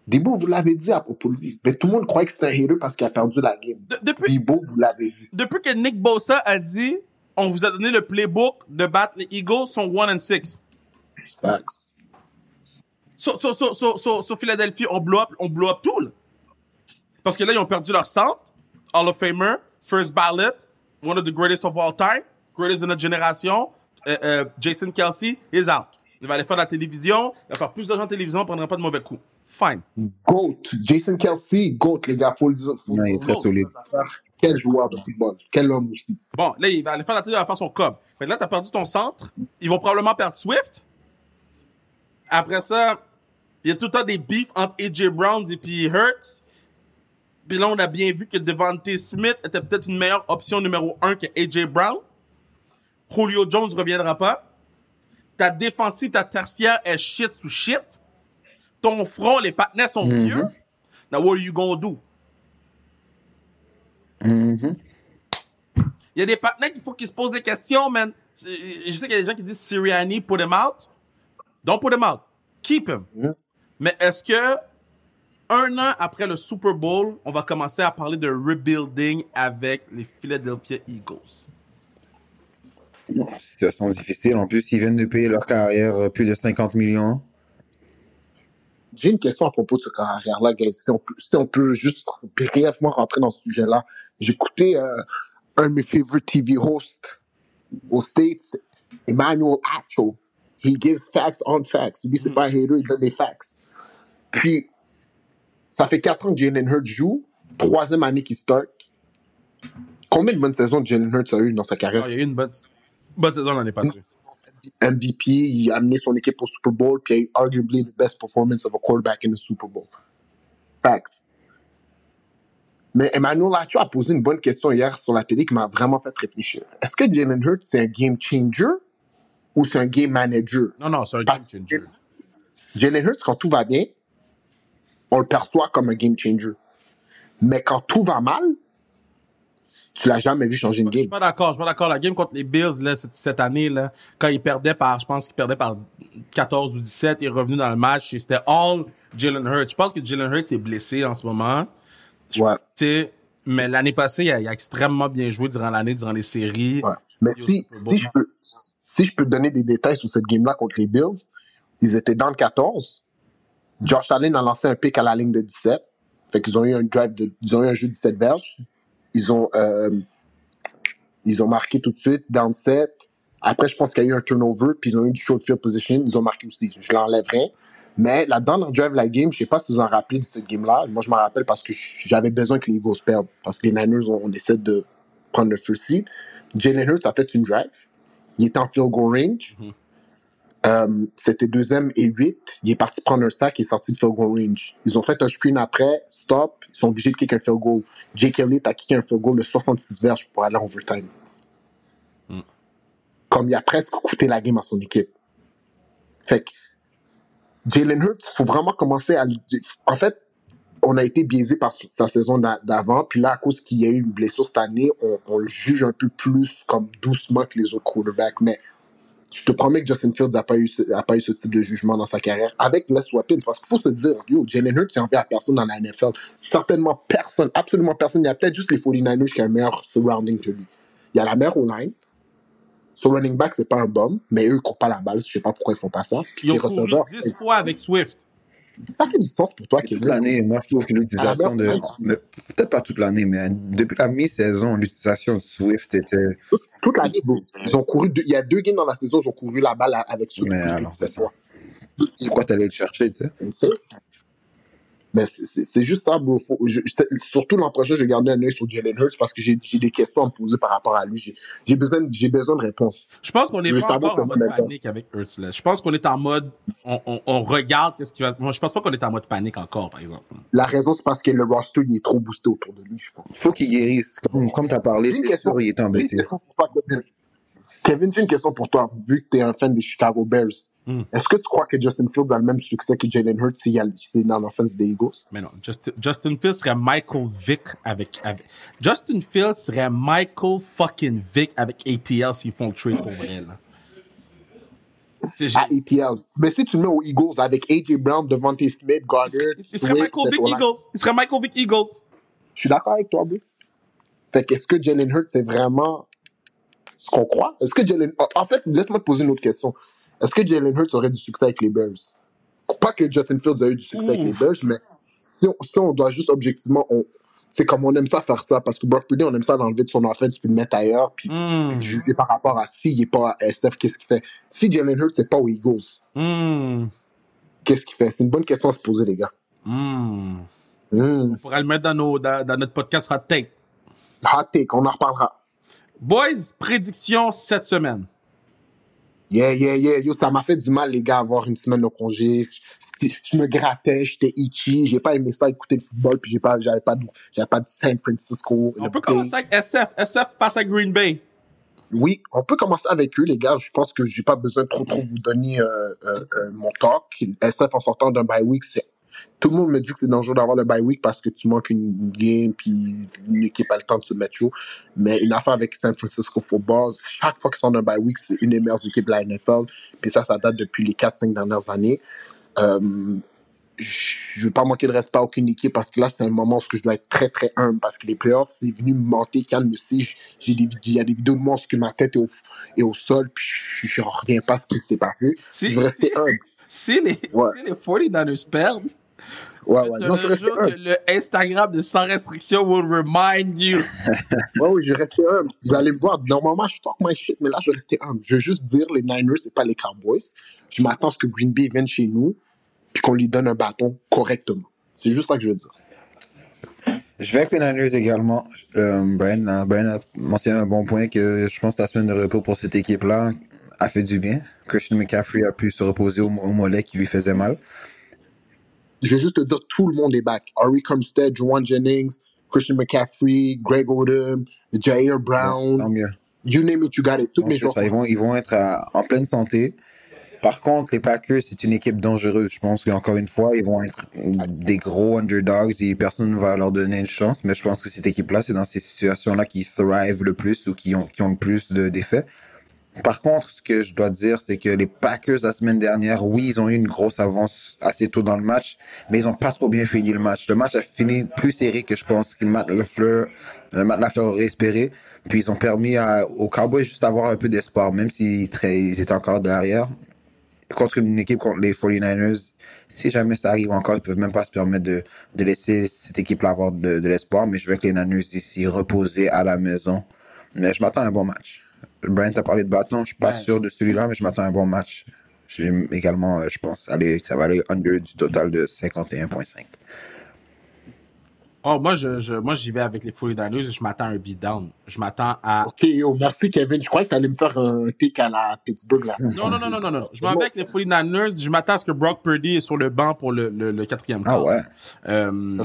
Debo vous l'avez dit à propos de lui. Mais tout le monde croyait que c'était un hater parce qu'il a perdu la game. De- depuis, vous l'avez dit. depuis que Nick Bosa a dit on vous a donné le playbook de battre les Eagles sont 1 and 6. Facts. So, so, so, so, so, so Philadelphie, on blow up, on blow up tout, là. Parce que là, ils ont perdu leur centre, Hall of Famer, first ballot, one of the greatest of all time, greatest de notre génération, euh, euh, Jason Kelsey, is out. Il va aller faire de la télévision, il va faire plus d'argent en télévision, il ne prendra pas de mauvais coups. Fine. GOAT. Jason Kelsey, GOAT, les gars. Faut le dire. Faut le Ouais, il est très solide. Quel joueur de football. Quel homme aussi. Bon, là, il va aller faire la télé, il va faire son cob. Mais là, tu as perdu ton centre. Ils vont probablement perdre Swift. Après ça, il y a tout le temps des beefs entre AJ Brown et puis Hurts. Puis là, on a bien vu que Devante Smith était peut-être une meilleure option numéro un que AJ Brown. Julio Jones ne reviendra pas. Ta défensive, ta tertiaire est shit sous shit. Ton front, les partenaires sont Mhm. vieux. Now, what are you gonna do? Mhm. Il y a des partenaires qu'il faut qu'ils se posent des questions, man. Je sais qu'il y a des gens qui disent Sirianni, put him out. Don't put him out. Keep him. Mm. Mais est-ce que un an après le Super Bowl, on va commencer à parler de rebuilding avec les Philadelphia Eagles? Situation difficile. En plus, ils viennent de payer leur carrière euh, plus de 50 millions. J'ai une question à propos de ce carrière-là, guys. Si on, peut, si on peut juste brièvement rentrer dans ce sujet-là. J'écoutais euh, un de mes favorite TV hosts aux States, Emmanuel Acho. He gives facts on facts. Il dit c'est pas un hater, il donne des facts. Puis, ça fait quatre ans que Jalen Hurts joue. Troisième année qu'il start. Combien de bonnes saisons Jalen Hurts a eu dans sa Ah, carrière? il y a eu une bonne, bonne saison l'année passée. MVP, il a amené son équipe au Super Bowl, puis il a eu arguably the best performance of a quarterback in the Super Bowl. Facts. Mais Emmanuel Acho a posé une bonne question hier sur la télé qui m'a vraiment fait réfléchir. Est-ce que Jalen Hurts, c'est un game changer ou c'est un game manager? Non, non, c'est un game Parce changer. Jalen Hurts, quand tout va bien, on le perçoit comme un game changer. Mais quand tout va mal, tu l'as jamais vu changer une Je suis game. pas d'accord, je suis pas d'accord. La game contre les Bills, là, cette, cette année, là, quand ils perdaient par, je pense qu'ils perdaient par 14 ou 17, il est revenu dans le match et c'était all Jalen Hurts. Je pense que Jalen Hurts est blessé en ce moment. Ouais. mais l'année passée, il a, extrêmement bien joué durant l'année, durant les séries. Ouais. Mais si, si, je peux, si je peux donner des détails sur cette game-là contre les Bills, ils étaient dans le 14. Josh Allen a lancé un pick à la ligne de 17. Fait qu'ils ont eu un drive de, ils ont eu un jeu de 17 verges. Ils ont, euh, ils ont marqué tout de suite, down set. Après, je pense qu'il y a eu un turnover, puis ils ont eu du short field position. Ils ont marqué aussi. Je l'enlèverai. Mais la dernière drive la game, je sais pas si vous en rappelez de cette game-là. Moi, je m'en rappelle parce que j'avais besoin que les Eagles perdent. Parce que les Niners, on, essaie de prendre le first seed. Jalen Hurts a fait une drive. Il était en field goal range. Mm-hmm. Euh, c'était deuxième et huit. Il est parti prendre un sac et est sorti de field goal range. Ils ont fait un screen après, stop. Ils sont obligés de kicker un field goal. Jake Elliott a kické un field goal de 66 verges pour aller en overtime. Mm. Comme il a presque coûté la game à son équipe. Fait que Jalen Hurts, faut vraiment commencer à. En fait, on a été biaisé par sa saison d'avant. Puis là, à cause qu'il y a eu une blessure cette année, on, on, le juge un peu plus comme doucement que les autres quarterbacks. Mais je te promets que Justin Fields n'a pas, eu ce, pas eu ce type de jugement dans sa carrière avec Les Weapons. Parce qu'il faut se dire, yo, Jalen Hurts, il en à personne dans la NFL. Certainement personne, absolument personne. Il y a peut-être juste les 49ers qui ont un meilleur surrounding que lui. Il y a la meilleure online. Son running back, c'est pas un bum, mais eux, ils courent pas la balle. Je sais pas pourquoi ils font pas ça. Puis ils ont couru 10 fois avec Swift. Ça fait du sens pour toi, Toute l'année, moi, je trouve que l'utilisation de. Peut-être pas toute l'année, mais depuis la mi-saison, l'utilisation de Swift était. Toute l'année, Ils ont couru. Il y a deux games dans la saison, ils ont couru la balle avec Swift. Mais alors, c'est ça. Pourquoi t'allais le chercher, tu sais? Mais c'est juste ça, bro. surtout l'an prochain, je vais garder un œil sur Jalen Hurts parce que j'ai des questions à me poser par rapport à lui. J'ai besoin, besoin de réponses. Je pense qu'on est pas encore en mode panique avec Hurts. Là. Je pense qu'on est en mode, on, on, on regarde qu'est-ce qui va. Moi, je pense pas qu'on est en mode panique encore, par exemple. La raison, c'est parce que le roster, il est trop boosté autour de lui, je pense. Faut qu'il guérisse. Comme, comme tu as parlé, c'est sûr, il est embêté. Kevin, j'ai une question pour toi. Vu que tu es un fan des Chicago Bears, Hmm. Est-ce que tu crois que Justin Fields a le même succès que Jalen Hurts s'il est dans l'offense des Eagles? Mais non, Justin, Fields serait Michael Vick avec, Justin Fields serait Michael fucking Vick avec ATL s'ils font le trade pour vrai, là. À ATL. Mais si tu mets aux Eagles avec AJ Brown, Devontae Smith, Goddard. Il serait Michael Vick Eagles. Il serait Michael Vick Eagles. Je suis d'accord avec toi, bro. Fait qu'est-ce que Jalen Hurts, c'est vraiment ce qu'on croit? Est-ce que Jalen. En fait, laisse-moi te poser une autre question. Est-ce que Jalen Hurts aurait du succès avec les Bears? Pas que Justin Fields a eu du succès avec les Bears, mais si on, doit juste objectivement, c'est comme on aime ça faire ça, parce que Brock Purdy, on aime ça l'enlever de son offense puis le mettre ailleurs, puis, mm. juger par rapport à s'il n'est pas à SF, qu'est-ce qu'il fait? Si Jalen Hurts n'est pas aux Eagles, hmm. qu'est-ce qu'il fait? C'est une bonne question à se poser, les gars. Hmm. On pourrait le mettre dans, nos, dans, dans, notre podcast Hot Take. Hot Take, on en reparlera. Boys, prédiction cette semaine. Yeah, yeah, yeah. Yo, ça m'a fait du mal, les gars, avoir une semaine de congé. Je, me grattais, j'étais itchy. J'ai pas aimé ça écouter le football, puis j'ai pas, j'avais pas, de, j'avais pas de San Francisco. On peut commencer avec SF. SF passe à Green Bay. Oui, on peut commencer avec eux, les gars. Je pense que j'ai pas besoin de trop, trop vous donner euh, euh, euh mon talk. SF en sortant d'un bye week, c'est tout le monde me dit que c'est dangereux d'avoir le bye week parce que tu manques une game puis une équipe a le temps de se mettre chaud. Mais une affaire avec San Francisco Football, chaque fois qu'ils sont dans bye week, c'est une des meilleures équipes de la NFL. Puis ça, ça date depuis les 4-5 dernières années. Euh, je ne vais pas manquer de respect à aucune équipe parce que là, c'est un moment où je dois être très, très humble parce que les playoffs, c'est venu me monter, calme aussi. J'ai des, il y a des vidéos de moi où ma tête est au, est au sol puis je ne reviens pas à ce qui s'est passé. je vais rester humble. Si les, si les 49ers perdent, Ouais, ouais. Non, je jure que le Instagram de Sans Restriction will remind you. ouais, oui, je restais humble. Vous allez me voir. Normalement, je talk my shit, mais là, je restais humble. Je veux juste dire, les Niners, c'est pas les Cowboys. Je m'attends à ce que Green Bay vienne chez nous, puis qu'on lui donne un bâton correctement. C'est juste ça que je veux dire. Je vais avec les Niners également. Euh, Brian, a mentionné un bon point que je pense que la semaine de repos pour cette équipe-là a fait du bien. Christian McCaffrey a pu se reposer au mollet qui lui faisait mal. Je vais juste te dire, tout le monde est back. Ari Comstead, Juwan Jennings, Christian McCaffrey, Greg Odom, Jair Brown. You name it, you got it. Toutes mes joueurs. Ils vont, ils vont être en pleine santé. Par contre, les Packers, c'est une équipe dangereuse. Je pense qu'encore une fois, ils vont être des gros underdogs et personne ne va leur donner une chance. Mais je pense que cette équipe-là, c'est dans ces situations-là qui thrive le plus ou qui ont, qui ont le plus de d'effets. Par contre, ce que je dois dire, c'est que les Packers la semaine dernière, oui, ils ont eu une grosse avance assez tôt dans le match, mais ils ont pas trop bien fini le match. Le match a fini plus serré que je pense que Matt LeFleur, euh, Matt LaFleur aurait espéré. Puis ils ont permis aux Cowboys juste d'avoir un peu d'espoir, même s'ils ils étaient encore derrière. Contre une équipe contre les 49ers, si jamais ça arrive encore, ils peuvent même pas se permettre de, laisser cette équipe-là avoir de, de l'espoir. Mais je veux que les Niners ici reposer à la maison. Mais je m'attends à un bon match. Brian t'a parlé de bâton, je suis pas Ouais. sûr de celui-là, mais je m'attends à un bon match. J'ai également, euh, je pense, aller, ça va aller under du total de 51.5. Oh, moi, je, je, moi, j'y vais avec les 49ers et je m'attends à un beatdown. Je m'attends à. Ok, yo, merci Kevin. Je croyais que tu allais me faire un take à la Pittsburgh là. Non, non, non, non, non, non. Je m'en vais avec les 49ers. Je m'attends à ce que Brock Purdy est sur le banc pour le, le, le quatrième Ah ouais. Euh,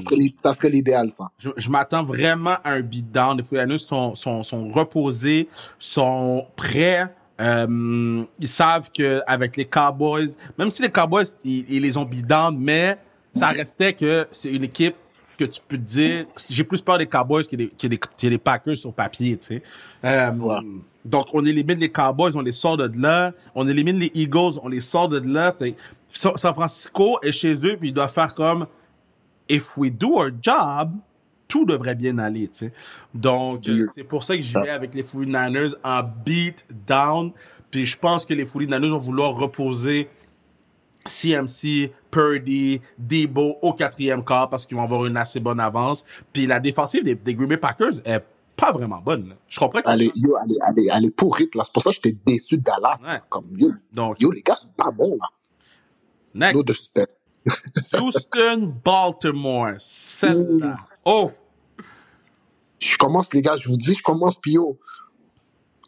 Ça serait, l'idéal, ça. je, je m'attends vraiment à un beatdown. Les 49ers sont, sont, sont reposés, sont prêts. Euh, ils savent qu'avec les Cowboys, même si les Cowboys, ils, ils les ont beatdown, mais ça restait que c'est une équipe que tu peux te dire, j'ai plus peur des Cowboys que des, que des, que des Packers sur papier, tu sais. Euh, Ouais. Donc, on élimine les Cowboys, on les sort de là. On élimine les Eagles, on les sort de là. San Francisco est chez eux, puis ils doivent faire comme if we do our job, tout devrait bien aller, tu sais. Donc, Yeah. c'est pour ça que j'y vais avec les 49ers en beat down. Puis je pense que les 49ers vont vouloir reposer CMC, Purdy, Debo au quatrième quart parce qu'ils vont avoir une assez bonne avance. Puis la défensive des, des Green Bay Packers est pas vraiment bonne. Je comprends que Elle est, yo, elle est, elle est, elle est pourrite, là. C'est pour ça que j'étais déçu de Dallas. Ouais. Comme, yo, Donc, yo, les gars sont pas bons, là. next. Houston, Baltimore. Celle-là. Oh! Je commence, les gars, je vous dis, je commence, puis yo,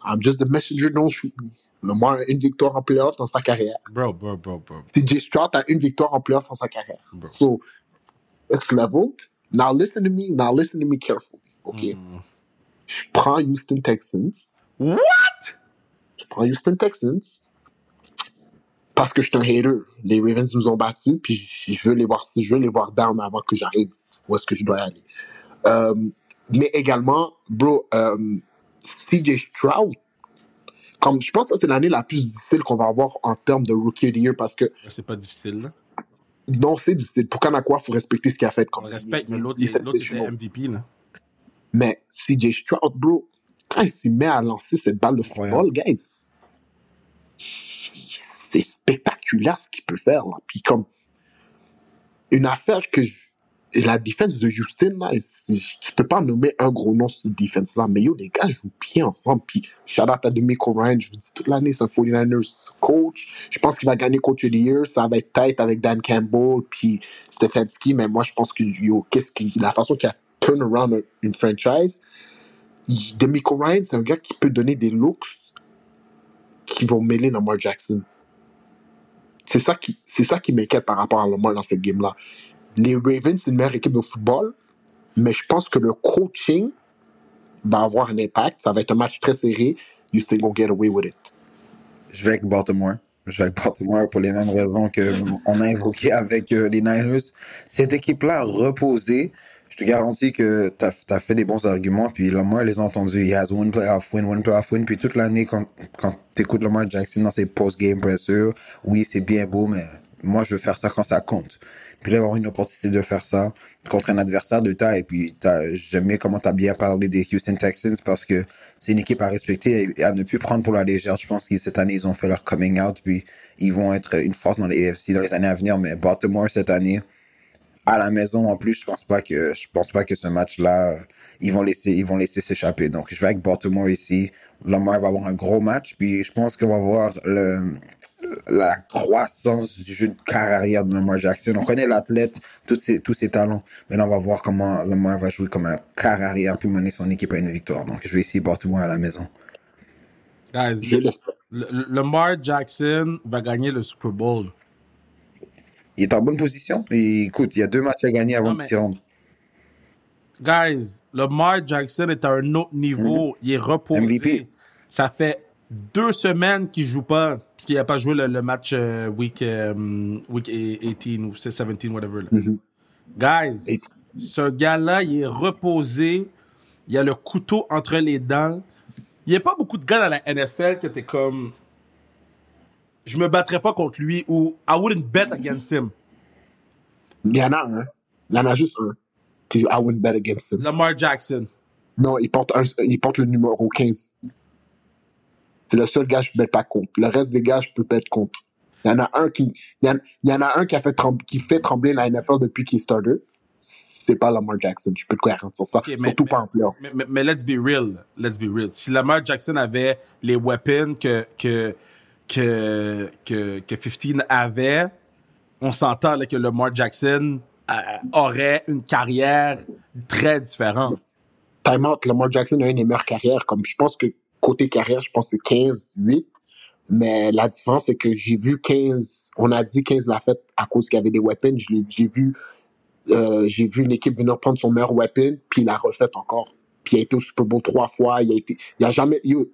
I'm just the messenger, don't shoot me. Lamar a une victoire en playoff dans sa carrière. Bro, bro, bro, bro. CJ Stroud a une victoire en playoff dans sa carrière. Bro. So, it's leveled. Now listen to me, now listen to me carefully. OK? Mm. Je prends Houston Texans. What? Je prends Houston Texans parce que je suis un hater. Les Ravens nous ont battus, puis je je veux les voir, je veux les voir down avant que j'arrive où est-ce que je dois aller. Euh, mais également, bro, euh, CJ Stroud, comme je pense que ça, c'est l'année la plus difficile qu'on va avoir en termes de rookie of the year parce que C'est pas difficile, là. non, c'est difficile. Pour Kanakwa, il faut respecter ce qu'il a fait. On Comme le respecte, mais l'autre, il- il- il- l'autre c'est était chaud. MVP, là. Mais CJ Stroud, bro, quand il s'y met à lancer cette balle de football, guys, c'est spectaculaire ce qu'il peut faire. Là. Puis comme une affaire que je- et la défense de Houston, là, tu peux pas nommer un gros nom sur cette défense-là, mais yo, les gars jouent bien ensemble. Puis shout out à Demico Ryan, je vous dis toute l'année, c'est un 49ers coach. Je pense qu'il va gagner coach of the year. Ça va être tête avec Dan Campbell, puis Stefanski, mais moi, je pense que yo, qu'est-ce qui, la façon qu'il a turn around un- une franchise, Demico Ryan, c'est un gars qui peut donner des looks qui vont mêler Lamar Jackson. C'est ça qui, qui m'inquiète par rapport à Lamar dans cette game-là. Les Ravens, c'est une meilleure équipe de football, mais je pense que le coaching va avoir un impact. Ça va être un match très serré. Houston gonna get away with it. Je vais avec Baltimore. Je vais avec Baltimore pour les mêmes raisons qu'on a invoquées avec euh, les Niners. Cette équipe-là reposée, je te garantis que tu as, fait des bons arguments. Puis Lamar les a entendus. Il has one playoff win, one playoff win. Puis toute l'année, quand, quand tu écoutes Lamar Jackson dans ses post-game pressure, oui, c'est bien beau, mais moi, je veux faire ça quand ça compte. Puis là, avoir une opportunité de faire ça contre un adversaire de taille. Puis t'as- j'aime bien comment tu as bien parlé des Houston Texans parce que c'est une équipe à respecter et à ne plus prendre pour la légère. Je pense que cette année, ils ont fait leur coming out, puis ils vont être une force dans les AFC dans les années à venir. Mais Baltimore, cette année, à la maison, en plus, je pense pas que, je pense pas que ce match-là, euh, ils vont laisser, ils vont laisser s'échapper. Donc, je vais avec Baltimore ici. Lamar va avoir un gros match, puis je pense qu'on va voir le, la croissance du jeu de carrière de Lamar Jackson. On connaît l'athlète, tous ses, tous ses talents. Mais là, on va voir comment Lamar va jouer comme un carrière puis mener son équipe à une victoire. Donc, je vais ici Baltimore à la maison. Guys, Lamar Jackson va gagner le Super Bowl. Il est en bonne position? Et écoute, il y a deux matchs à gagner avant Non, de s'y rendre. Guys, Lamar Jackson est à un autre niveau. Il est reposé. MVP. Ça fait deux semaines qu'il joue pas, puis qu'il n'a pas joué le, le match euh, week, euh, week 18 ou 17, whatever. là. Mhm. Guys, ce gars-là, il est reposé. Il a le couteau entre les dents. il y a pas beaucoup de gars dans la NFL que t'es comme, je me battrais pas contre lui ou I wouldn't bet against him. Il y en a un. Il y en a juste un. Que I wouldn't bet against him. Lamar Jackson. Non, il porte, un, il porte le numéro 15. C'est le seul gars que je ne pas contre. Le reste des gars, je peux pas être contre. Il y en a un qui, il y en, il y en a un qui a fait trembler, qui fait trembler la NFL depuis qu'il est starter. C'est pas Lamar Jackson. Je peux te garantir sur ça. Ok, mais- Surtout pas en playoff. Mais, mais, mais let's be real. Let's be real. Si Lamar Jackson avait les weapons que, que, que, que, que 15 avait, on s'entend là, que Lamar Jackson euh, aurait une carrière très différente. Time out, Lamar Jackson a une des meilleures carrières. Comme je pense que côté carrière, je pense que c'est 15, 8. Mais la différence, c'est que j'ai vu 15, on a dit 15 l'a fait à cause qu'il y avait des weapons. J'ai vu, euh, j'ai vu une équipe venir prendre son meilleur weapon, puis il l'a refait encore. Puis il a été au Super Bowl trois fois. Il a été, il a jamais, yo,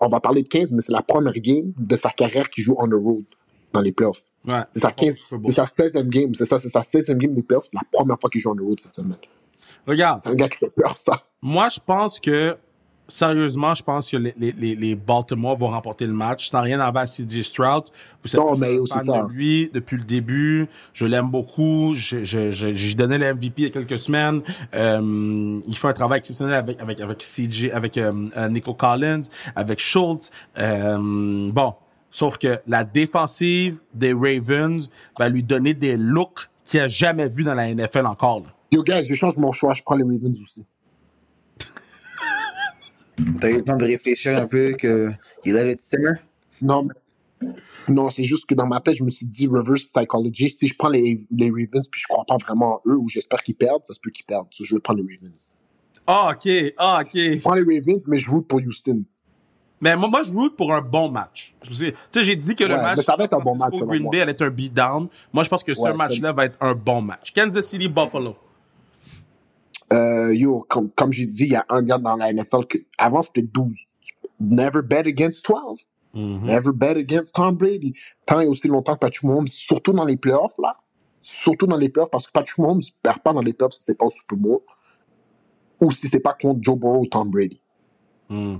on va parler de 15, mais c'est la première game de sa carrière qu'il joue on the road dans les playoffs. Ouais. C'est sa 15, Super Bowl. c'est sa 16e game. C'est ça, c'est sa 16e game des playoffs. C'est la première fois qu'il joue on the road cette semaine. Regarde, C'est un gars qui fait peur, ça. moi, je pense que, sérieusement, je pense que les, les, les, Baltimore vont remporter le match sans rien avoir à CJ Stroud. Vous savez, Non, je mais aussi fan ça. de lui depuis le début. Je l'aime beaucoup. Je, je, je, j'ai donné le MVP il y a quelques semaines. Euh, il fait un travail exceptionnel avec, avec, avec CJ, avec euh, euh, Nico Collins, avec Schultz. Euh, bon. Sauf que la défensive des Ravens va lui donner des looks qu'il a jamais vu dans la NFL encore. là. Yo, guys, je change mon choix. Je prends les Ravens aussi. T'as eu le temps de réfléchir un peu que il let it simmer? Non. Non, c'est juste que dans ma tête, je me suis dit reverse psychology. Si je prends les, les Ravens puis je crois pas vraiment en eux ou j'espère qu'ils perdent, ça se peut qu'ils perdent. So, je vais prendre les Ravens. Ah, OK. Ah, OK. Je prends les Ravens, mais je roule pour Houston. Mais moi, moi, je roule pour un bon match. Tu sais, j'ai dit que le match mais ça va être un bon match, Green. Bay allait être un beatdown. Moi, je pense que ce Ouais, match-là va être un bon match. Kansas City, Buffalo. Euh, yo, comme, comme j'ai dit, il y a un gars dans la NFL que avant c'était 12. Never bet against 12. Never bet against Tom Brady. Tant et aussi longtemps que Patrick Mahomes, surtout dans les playoffs, là. Surtout dans les playoffs, parce que Patrick Mahomes ne perd pas dans les playoffs si c'est pas au Super Bowl. Ou si c'est pas contre Joe Burrow ou Tom Brady. Mm.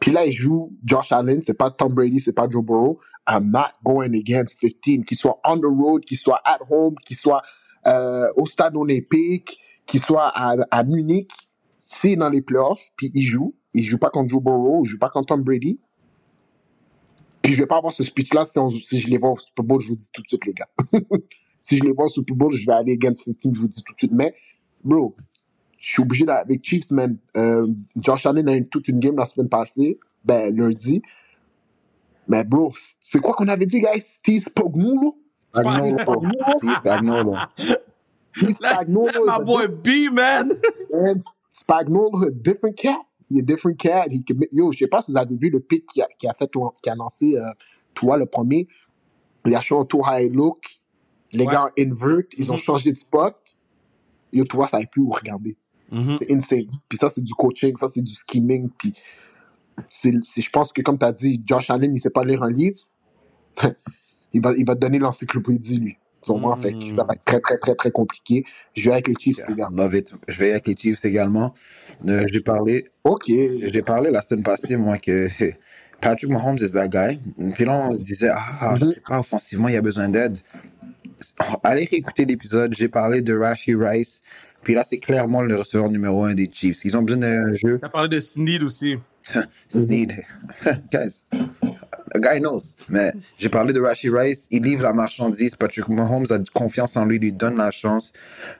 Puis là, il joue Josh Allen, c'est pas Tom Brady, c'est pas Joe Burrow. I'm not going against 15, qu'il soit on the road, qu'il soit at home, qu'il soit euh, au stade olympique, qu'il soit à, à Munich. C'est dans les playoffs, puis il joue. Il joue pas contre Joe Burrow, il joue pas contre Tom Brady. Puis je vais pas avoir ce speech-là si, je les vois au Super Bowl, je vous dis tout de suite, les gars. si je les vois au Super Bowl, je vais aller against 15, je vous dis tout de suite. Mais, bro, je suis obligé d'aller avec Chiefs, man. Euh, Josh Allen a eu toute une game la semaine passée, ben lundi. Mais bro, c'est quoi qu'on avait dit, guys? Steve Spagnuolo? Spagnolo. Spagnuolo? Spagnuolo is My boy B, man. man. Spagnuolo, a different cat. Il est different cat. He make- Yo, je sais pas si vous avez vu le pic qui a, qui a fait, qui a lancé, euh, toi, le premier. Il a changé tout high look. Les Ouais. gars invert, ils ont Mhm. changé de spot. Yo, toi, ça savait plus où regarder. Mhm. C'est insane. Puis ça, c'est du coaching, ça, c'est du scheming. Puis je pense que, comme tu as dit, Josh Allen, il sait pas lire un livre. il, va, il va te donner l'encyclopédie, lui. Tu comprends? Mm. Fait ça va être très, très, très, très compliqué. Je vais avec les Chiefs, gars. Love it. Je vais avec les Chiefs également. Euh, j'ai parlé, OK. j'ai parlé la semaine passée, moi, que Patrick Mahomes is that guy. Puis là, on se disait, ah, je Mhm. sais pas, offensivement, il y a besoin d'aide. Allez réécouter l'épisode. J'ai parlé de Rashi Rice. Puis là, c'est clairement le receveur numéro un des Chiefs. Ils ont besoin d'un jeu. T'as parlé de Sneed aussi. Need. Guys, a guy knows. Mais j'ai parlé de Rashi Rice. Il livre la marchandise. Patrick Mahomes a confiance en lui, lui donne la chance.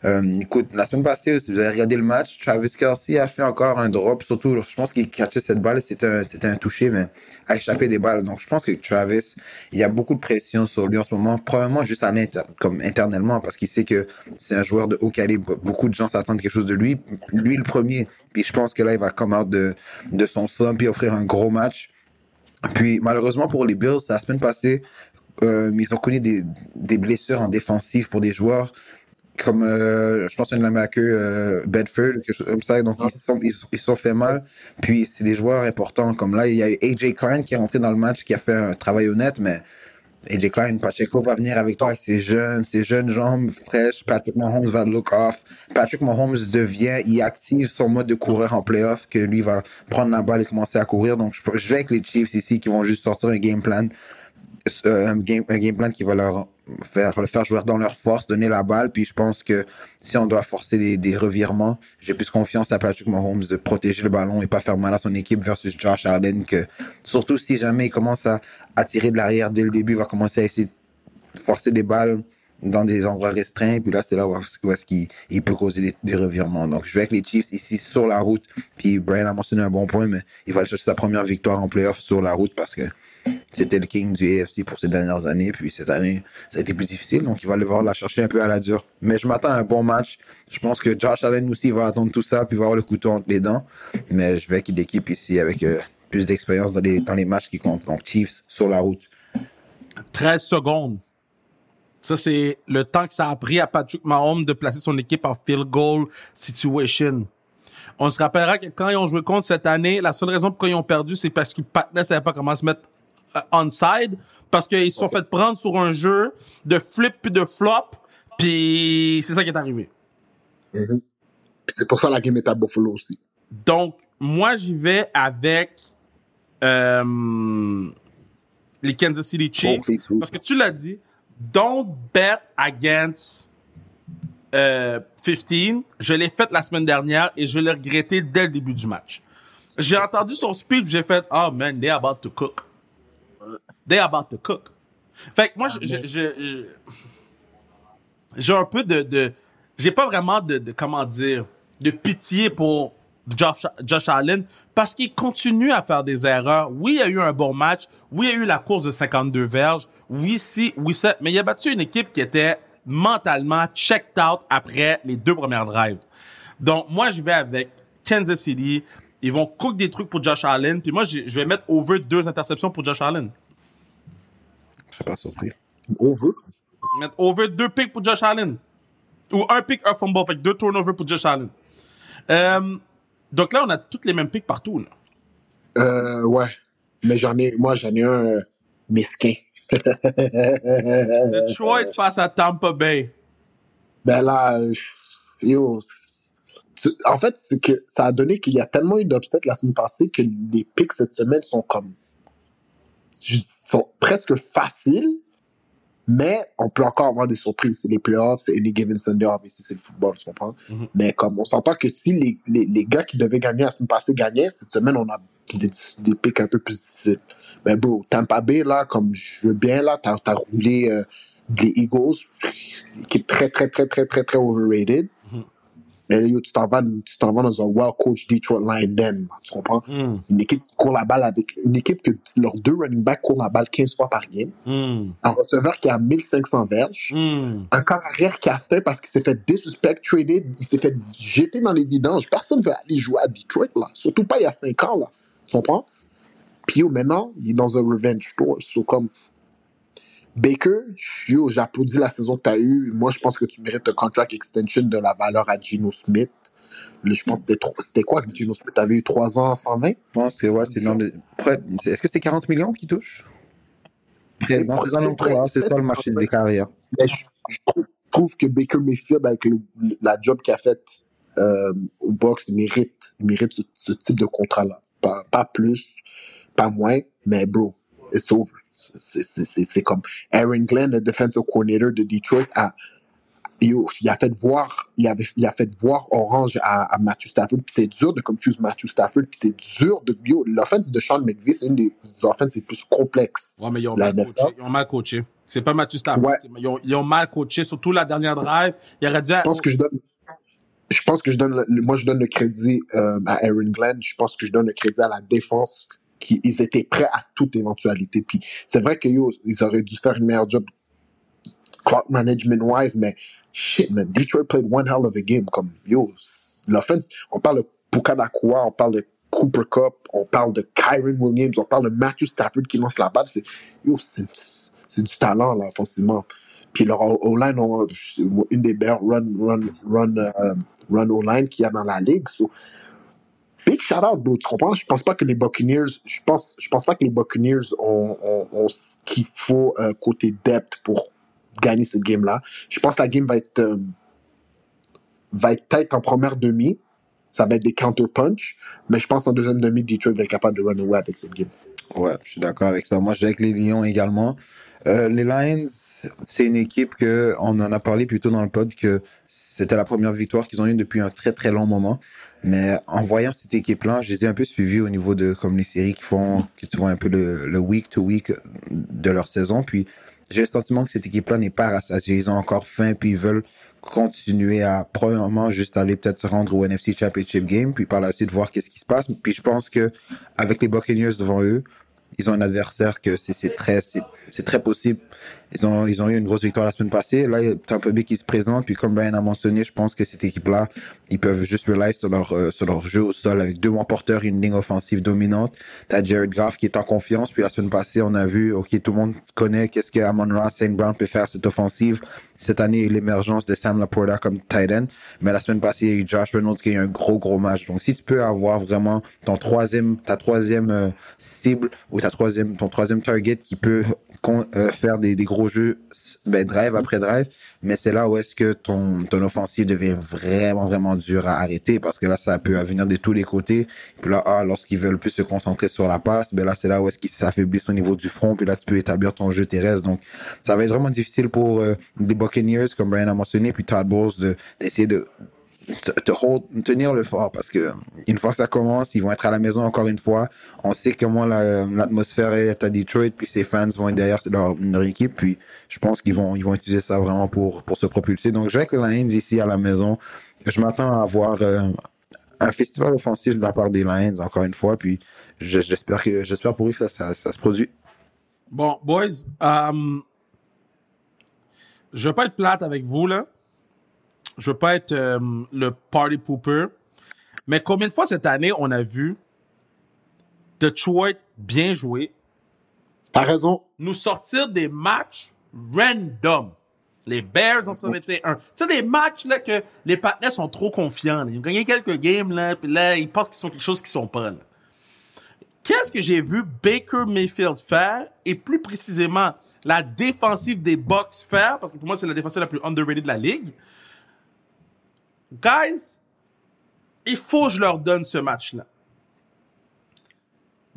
Euh, écoute, la semaine passée, si vous avez regardé le match, Travis Kelsey a fait encore un drop. Surtout, je pense qu'il catchait cette balle. C'était un, un touché, mais a échappé des balles. Donc, je pense que Travis, il y a beaucoup de pression sur lui en ce moment. Probablement juste à l'inter, comme internellement, parce qu'il sait que c'est un joueur de haut calibre. Beaucoup de gens s'attendent quelque chose de lui. Lui, le premier. Puis je pense que là, il va come out de, de son slump puis offrir un gros match. Puis malheureusement pour les Bills, la semaine passée, euh, ils ont connu des, blessures en défensive pour des joueurs comme euh, je pense un linebacker euh, Bedford, quelque chose comme ça. Donc ils se sont, ils, ils sont fait mal. Puis c'est des joueurs importants comme là, il y a AJ Klein qui est rentré dans le match, qui a fait un travail honnête, mais AJ Klein, Pacheco va venir avec toi avec ses jeunes, ses jeunes jambes fraîches. Patrick Mahomes va look off. Patrick Mahomes devient, il active son mode de coureur en playoff, que lui va prendre la balle et commencer à courir. Donc, je, je vais avec les Chiefs ici qui vont juste sortir un game plan euh, un, game, un game plan qui va leur faire, le faire jouer dans leur force, donner la balle. Puis je pense que si on doit forcer des, revirements, j'ai plus confiance à Patrick Mahomes de protéger le ballon et pas faire mal à son équipe versus Josh Allen. Que, surtout si jamais il commence à, à tirer de l'arrière dès le début, il va commencer à essayer de forcer des balles dans des endroits restreints. Puis là, c'est là où, est-ce qu'il il peut causer des, des, revirements. Donc, je vais avec les Chiefs ici sur la route. Puis Brian a mentionné un bon point, mais il va aller chercher sa première victoire en playoff sur la route parce que c'était le king du AFC pour ces dernières années. Puis cette année, ça a été plus difficile. Donc, il va devoir la chercher un peu à la dure. Mais je m'attends à un bon match. Je pense que Josh Allen aussi va attendre tout ça. Puis va avoir le couteau entre les dents. Mais je vais avec l'équipe ici avec euh, plus d'expérience dans les, dans les matchs qui comptent. Donc, Chiefs sur la route. 13 secondes. Ça, c'est le temps que ça a pris à Patrick Mahomes de placer son équipe en field goal situation. On se rappellera que quand ils ont joué contre cette année, la seule raison pour ils ont perdu, c'est parce que Patnais ne savait pas comment se mettre onside parce qu'ils se sont fait prendre sur un jeu de flip puis de flop, puis c'est ça qui est arrivé. Mm -hmm. C'est pour ça la game est à Buffalo aussi. Donc, moi, j'y vais avec euh, les Kansas City Chiefs. Parce que tu l'as dit, don't bet against euh, 15. Je l'ai fait la semaine dernière et je l'ai regretté dès le début du match. J'ai entendu son speech, j'ai fait, oh man, they're about to cook. They're about to cook. Fait que moi, j'ai un peu de, de j'ai pas vraiment de, de, comment dire, de pitié pour Josh, Josh Allen parce qu'il continue à faire des erreurs. Oui, il y a eu un bon match. Oui, il y a eu la course de 52 verges. Oui, si, oui, ça. Mais il a battu une équipe qui était mentalement checked out après les deux premières drives. Donc, moi, je vais avec Kansas City. Ils vont cook des trucs pour Josh Allen. Puis moi, je vais mettre over deux interceptions pour Josh Allen. Je suis pas surpris. Over? Mettre over deux picks pour Josh Allen. Ou un pick, un fumble. Fait deux turnovers pour Josh Allen. Euh, donc là, on a toutes les mêmes picks partout. Là. Euh, ouais. Mais j'en ai, moi, j'en ai un euh, mesquin. Detroit face à Tampa Bay. Ben là, yo, en fait, c'est que ça a donné qu'il y a tellement eu d'upsets la semaine passée que les picks cette semaine sont comme sont presque faciles, mais on peut encore avoir des surprises. C'est les playoffs, c'est any given Sunday, obviously, c'est le football, tu comprends? Mm -hmm. Mais comme on s'entend que si les, les, les, gars qui devaient gagner la semaine passée gagnaient, cette semaine, on a des, des picks un peu plus difficiles. Mais bro, Tampa Bay, là, comme je veux bien, là, t'as as roulé euh, les Eagles, équipe très, très, très, très, très, très overrated. -hmm. Mais là, tu t'en vas, tu t'en vas dans un well-coached Detroit Line then, tu comprends? Mm. Une équipe qui court la balle avec, une équipe que leurs deux running backs courent la balle 15 fois par game. Mm. Un receveur qui a 1500 verges. Mm. Un corps arrière qui a fait parce qu'il s'est fait disrespect, traded, il s'est fait jeter dans les vidanges. Personne ne veut aller jouer à Detroit, là. Surtout pas il y a 5 ans, là. Tu comprends? Puis yo, maintenant, il est dans un revenge tour. So, comme, Baker, yo, j'applaudis la saison que tu as eue. Moi, je pense que tu mérites un contract extension de la valeur à Gino Smith. Le, je pense que c'était quoi que Gino Smith avait eu? 3 ans, 120 Je pense que ouais, c'est de... Est-ce que c'est 40 millions qui touche? C'est ça le marché des carrières. Mais je, je trouve, trouve que Baker Mayfield, avec le, la job qu'il a faite euh, au box, il mérite, il mérite ce, ce type de contrat-là. Pas, pas plus, pas moins, mais bro, it's over. C'est comme Aaron Glenn, le defensive coordinator de Detroit, a, il a fait voir, il, avait, il a fait voir Orange à, à Matthew Stafford. Puis c'est dur de confuse Matthew Stafford. Puis c'est dur de. Yo, l'offense de Sean McVay, c'est une des offenses les plus complexes. Ouais, mais ils ont, mal coaché, ils ont mal coaché. C'est pas Matthew Stafford. Ouais. Ils, ont, ils, ont, mal coaché, surtout la dernière drive. Il aurait dû. Je pense que je donne. Je pense que je donne, moi je donne le crédit euh, à Aaron Glenn. Je pense que je donne le crédit à la défense ils étaient prêts à toute éventualité. Puis c'est vrai que yo, ils auraient dû faire une meilleure job clock management wise, mais shit man, Detroit played one hell of a game. Comme yo, l'offense, on parle de Pukanakua, on parle de Cooper Cup, on parle de Kyron Williams, on parle de Matthew Stafford qui lance la balle. C'est yo, c'est du talent là, forcément. Puis leur O-line, une des meilleures run, run, run, uh, run O-line qu'il y a dans la ligue. Big shout out, bro. Comprends? Je pense pas que les Buccaneers, je pense, je pense pas que les Buccaneers ont, ont, ont ce qu'il faut euh, côté depth pour gagner ce game-là. Je pense que la game va être, euh, va être tight en première demi. Ça va être des counter-punch. Mais je pense qu'en deuxième demi, Detroit va être capable de run away avec cette game. Ouais, je suis d'accord avec ça. Moi, je suis avec les Lions également. Euh, les Lions, c'est une équipe que on en a parlé plus tôt dans le pod que c'était la première victoire qu'ils ont eue depuis un très très long moment. Mais en voyant cette équipe-là, je les ai un peu suivis au niveau de comme les séries qui font, que tu vois un peu le, le week to week de leur saison. Puis j'ai le sentiment que cette équipe-là n'est pas rassasiée. Ils ont encore faim, puis ils veulent continuer à, premièrement, juste aller peut-être se rendre au NFC Championship Game, puis par la suite voir qu'est-ce qui se passe. Puis je pense que avec les Buccaneers devant eux, ils ont un adversaire que c'est très, c'est très possible. Ils ont, ils ont eu une grosse victoire la semaine passée. Là, il y a un public qui se présente. Puis comme Brian a mentionné, je pense que cette équipe-là, ils peuvent juste rely sur leur, euh, sur leur jeu au sol avec deux bons porteurs, une ligne offensive dominante. T'as Jared Goff qui est en confiance. Puis la semaine passée, on a vu, OK, tout le monde connaît qu'est-ce que Amon Ross, Saint Brown peut faire cette offensive. Cette année, l'émergence de Sam Laporta comme tight end. Mais la semaine passée, il y a eu Josh Reynolds qui a eu un gros, gros match. Donc, si tu peux avoir vraiment ton troisième, ta troisième euh, cible ou ta troisième, ton troisième target qui peut euh, faire des, des, gros jeux, ben, drive après drive, mais c'est là où est-ce que ton, ton offensive devient vraiment, vraiment dur à arrêter parce que là, ça peut venir de tous les côtés. Puis là, ah, lorsqu'ils veulent plus se concentrer sur la passe, ben là, c'est là où est-ce qu'ils s'affaiblissent au niveau du front, puis là, tu peux établir ton jeu terrestre. Donc, ça va être vraiment difficile pour euh, les Buccaneers, comme Brian a mentionné, puis Todd Bowles, d'essayer de, te, hold, tenir le fort parce que une fois que ça commence, ils vont être à la maison encore une fois. On sait comment l'atmosphère est à Detroit, puis ses fans vont être derrière leur, leur équipe, puis je pense qu'ils vont ils vont utiliser ça vraiment pour pour se propulser. Donc je vais avec les Lions ici à la maison. Je m'attends à avoir euh, un festival offensif de la part des Lions encore une fois, puis j'espère que j'espère pour eux que ça, ça, se produit. Bon, boys, um, je vais pas être plate avec vous là je veux pas être euh, le party pooper, mais combien de fois cette année on a vu Detroit bien jouer? T'as raison. Nous sortir des matchs random. Les Bears en 121. Tu sais, des matchs là, que les partenaires sont trop confiants. Ils ont gagné quelques games, là, puis là, ils pensent qu'ils sont quelque chose qu'ils sont pas. Qu'est-ce que j'ai vu Baker Mayfield faire, et plus précisément la défensive des Bucks faire, parce que pour moi, c'est la défensive la plus underrated de la ligue. Guys, il faut que je leur donne ce match-là.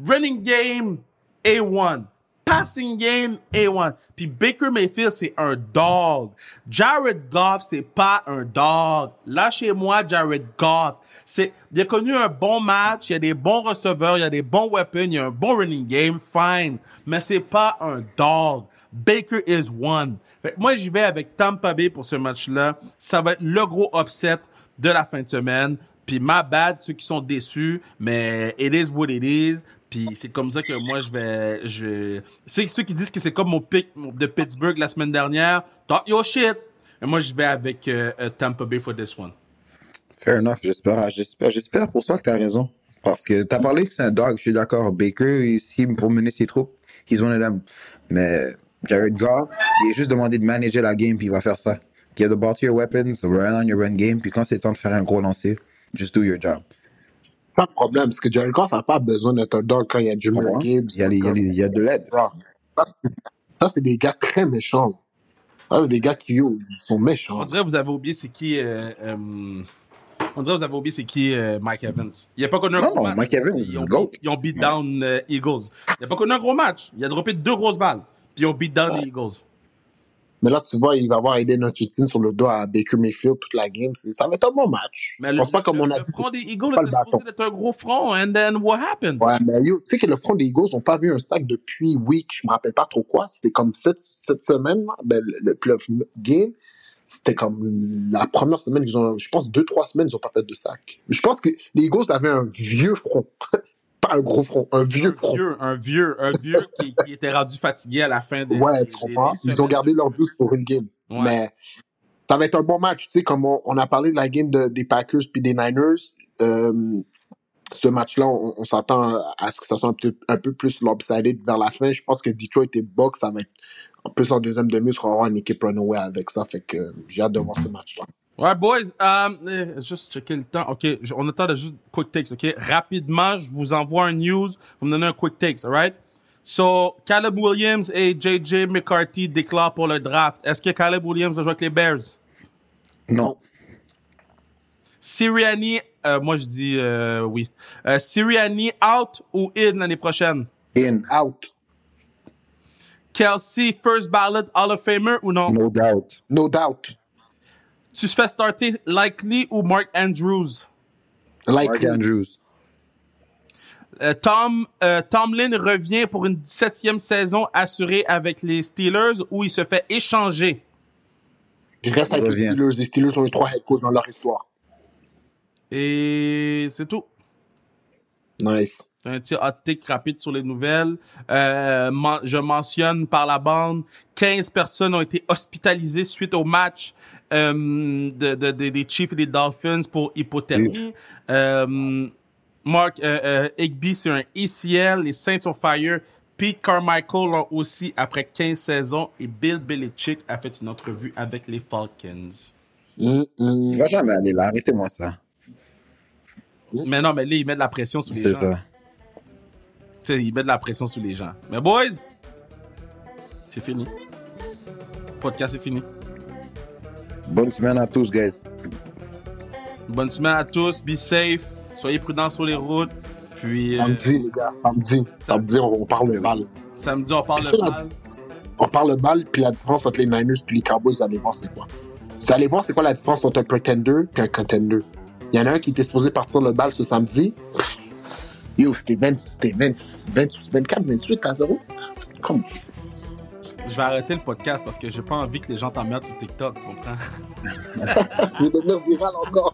Running game, A1. Passing game, A1. Puis Baker Mayfield, c'est un dog. Jared Goff, c'est pas un dog. Lâchez-moi Jared Goff. C'est, il a connu un bon match, il y a des bons receveurs, il y a des bons weapons, il y a un bon running game, fine. Mais c'est pas un dog. Baker is one. moi, j'y vais avec Tampa Bay pour ce match-là. Ça va être le gros upset de la fin de semaine. Puis ma bad, ceux qui sont déçus, mais it is what it is. Puis c'est comme ça que moi, je vais... Je... Ceux qui disent que c'est comme mon pick de Pittsburgh la semaine dernière. Talk your shit. Et moi, je vais avec euh, euh, Tampa Bay for this one. Fair enough. J'espère, j'espère, j'espère pour toi que tu as raison. Parce que tu as parlé que c'est un dog, je suis d'accord. Baker, ici, pour mener ses troupes, he's one of them. Mais Jared Goff, il est juste demandé de manager la game, puis il va faire ça. Get the ball to your weapons, run on your run game, puis quand c'est temps de faire un gros lancer, just do your job. Pas de problème, parce que Jared Goff n'a pas besoin d'être un dog quand il y a Jimmy Gibbs. Il y a, il y a, il y a de l'aide. Ça, c'est des gars très méchants. Ça, c'est des gars qui ils sont méchants. On dirait que vous avez oublié c'est qui. Euh, euh, on dirait que vous avez oublié c'est qui euh, Mike Evans. Il n'a pas connu un non, gros match. Mike Evans, ils, ont beat, ils ont beat down euh, Eagles. Il n'a pas connu un gros match. Il a droppé deux grosses balles. Puis ils ont beat down les Eagles. Mais là, tu vois, il va avoir aidé notre Hutchinson sur le dos à Baker Mayfield toute la game. Ça va être un bon match. Mais je pense pas comme on a dit. Le front des Eagles était un gros front, and then what happened? Ouais, mais tu sais que le front des Eagles n'ont pas vu un sac depuis week, je me rappelle pas trop quoi. C'était comme cette, cette semaine, ben, le, le game. C'était comme la première semaine, ils ont, je pense, deux, trois semaines, ils n'ont pas fait de sac. Je pense que les Eagles avaient un vieux front. pas un gros front, un vieux un front. Vieux, un vieux, un vieux qui, qui, était rendu fatigué à la fin des. Ouais, trop pas. Ils ont gardé leur juice pour une game. Ouais. Mais ça va être un bon match. Tu sais, comme on, on, a parlé de la game de, des Packers puis des Niners, euh, ce match-là, on, on s'attend à ce que ça soit un peu, un peu plus lopsided vers la fin. Je pense que Detroit et Bucks, ça va être. En plus, en deuxième demi, on sera avoir une équipe runaway avec ça. Fait que j'ai hâte de voir ce match-là. Ouais, boys, euh, juste checker le temps. OK, on attend de juste quick takes, OK? Rapidement, je vous envoie un news. Vous me donnez un quick takes, right? So, Caleb Williams et JJ McCarthy déclarent pour le draft. Est-ce que Caleb Williams va jouer avec les Bears? Non. Sirianni, euh, moi je dis euh, oui. Euh, Sirianni out ou in l'année prochaine? In. Out. Kelsey, first ballot Hall of Famer ou non? No doubt. No doubt. Tu fais starter Likely ou Mark Andrews? Like, Mark Andrews. Euh, Tom, euh, Tomlin revient pour une 17e saison assurée avec les Steelers où il se fait échanger. il reste avec les. Steelers. Les Steelers ont eu trois head coachs dans leur histoire. Et c'est tout. Nice. Un petit hot take rapide sur les nouvelles. Euh, je mentionne par la bande, 15 personnes ont été hospitalisées suite au match euh, de, de- de- des Chiefs et des Dolphins pour hypothermie. Euh, Mark euh, euh, Higby, c'est un ECL. Les Saints on fire. Pete Carmichael l'ont aussi après 15 saisons. Et Bill Belichick a fait une entrevue avec les Falcons. Mm, mm. Il va jamais aller là. Arrêtez-moi ça. Mais non, mais là, il met de la pression sur les C'est gens. ça. Tu sais, il met de la pression sur les gens. Mais boys, c'est fini. Podcast est fini. Bonne semaine à tous, guys. Bonne semaine à tous. Be safe. Soyez prudents sur les routes. Puis euh, Samedi, les gars, samedi. Samedi, on, on parle le bal. samedi, on parle de balle. On parle le bal, puis la différence entre les Niners et les Cowboys, vous allez voir c'est quoi. Vous allez voir c'est quoi la différence entre un pretender et un contender. Il y en a un qui était supposé partir le bal ce samedi. Yo, c'était 20, c'était 20, 20, 24, 28 à 0. Comme, Je vais arrêter le podcast parce que j'ai pas envie que les gens t'emmerdent sur TikTok, tu comprends? vais devenir viral encore.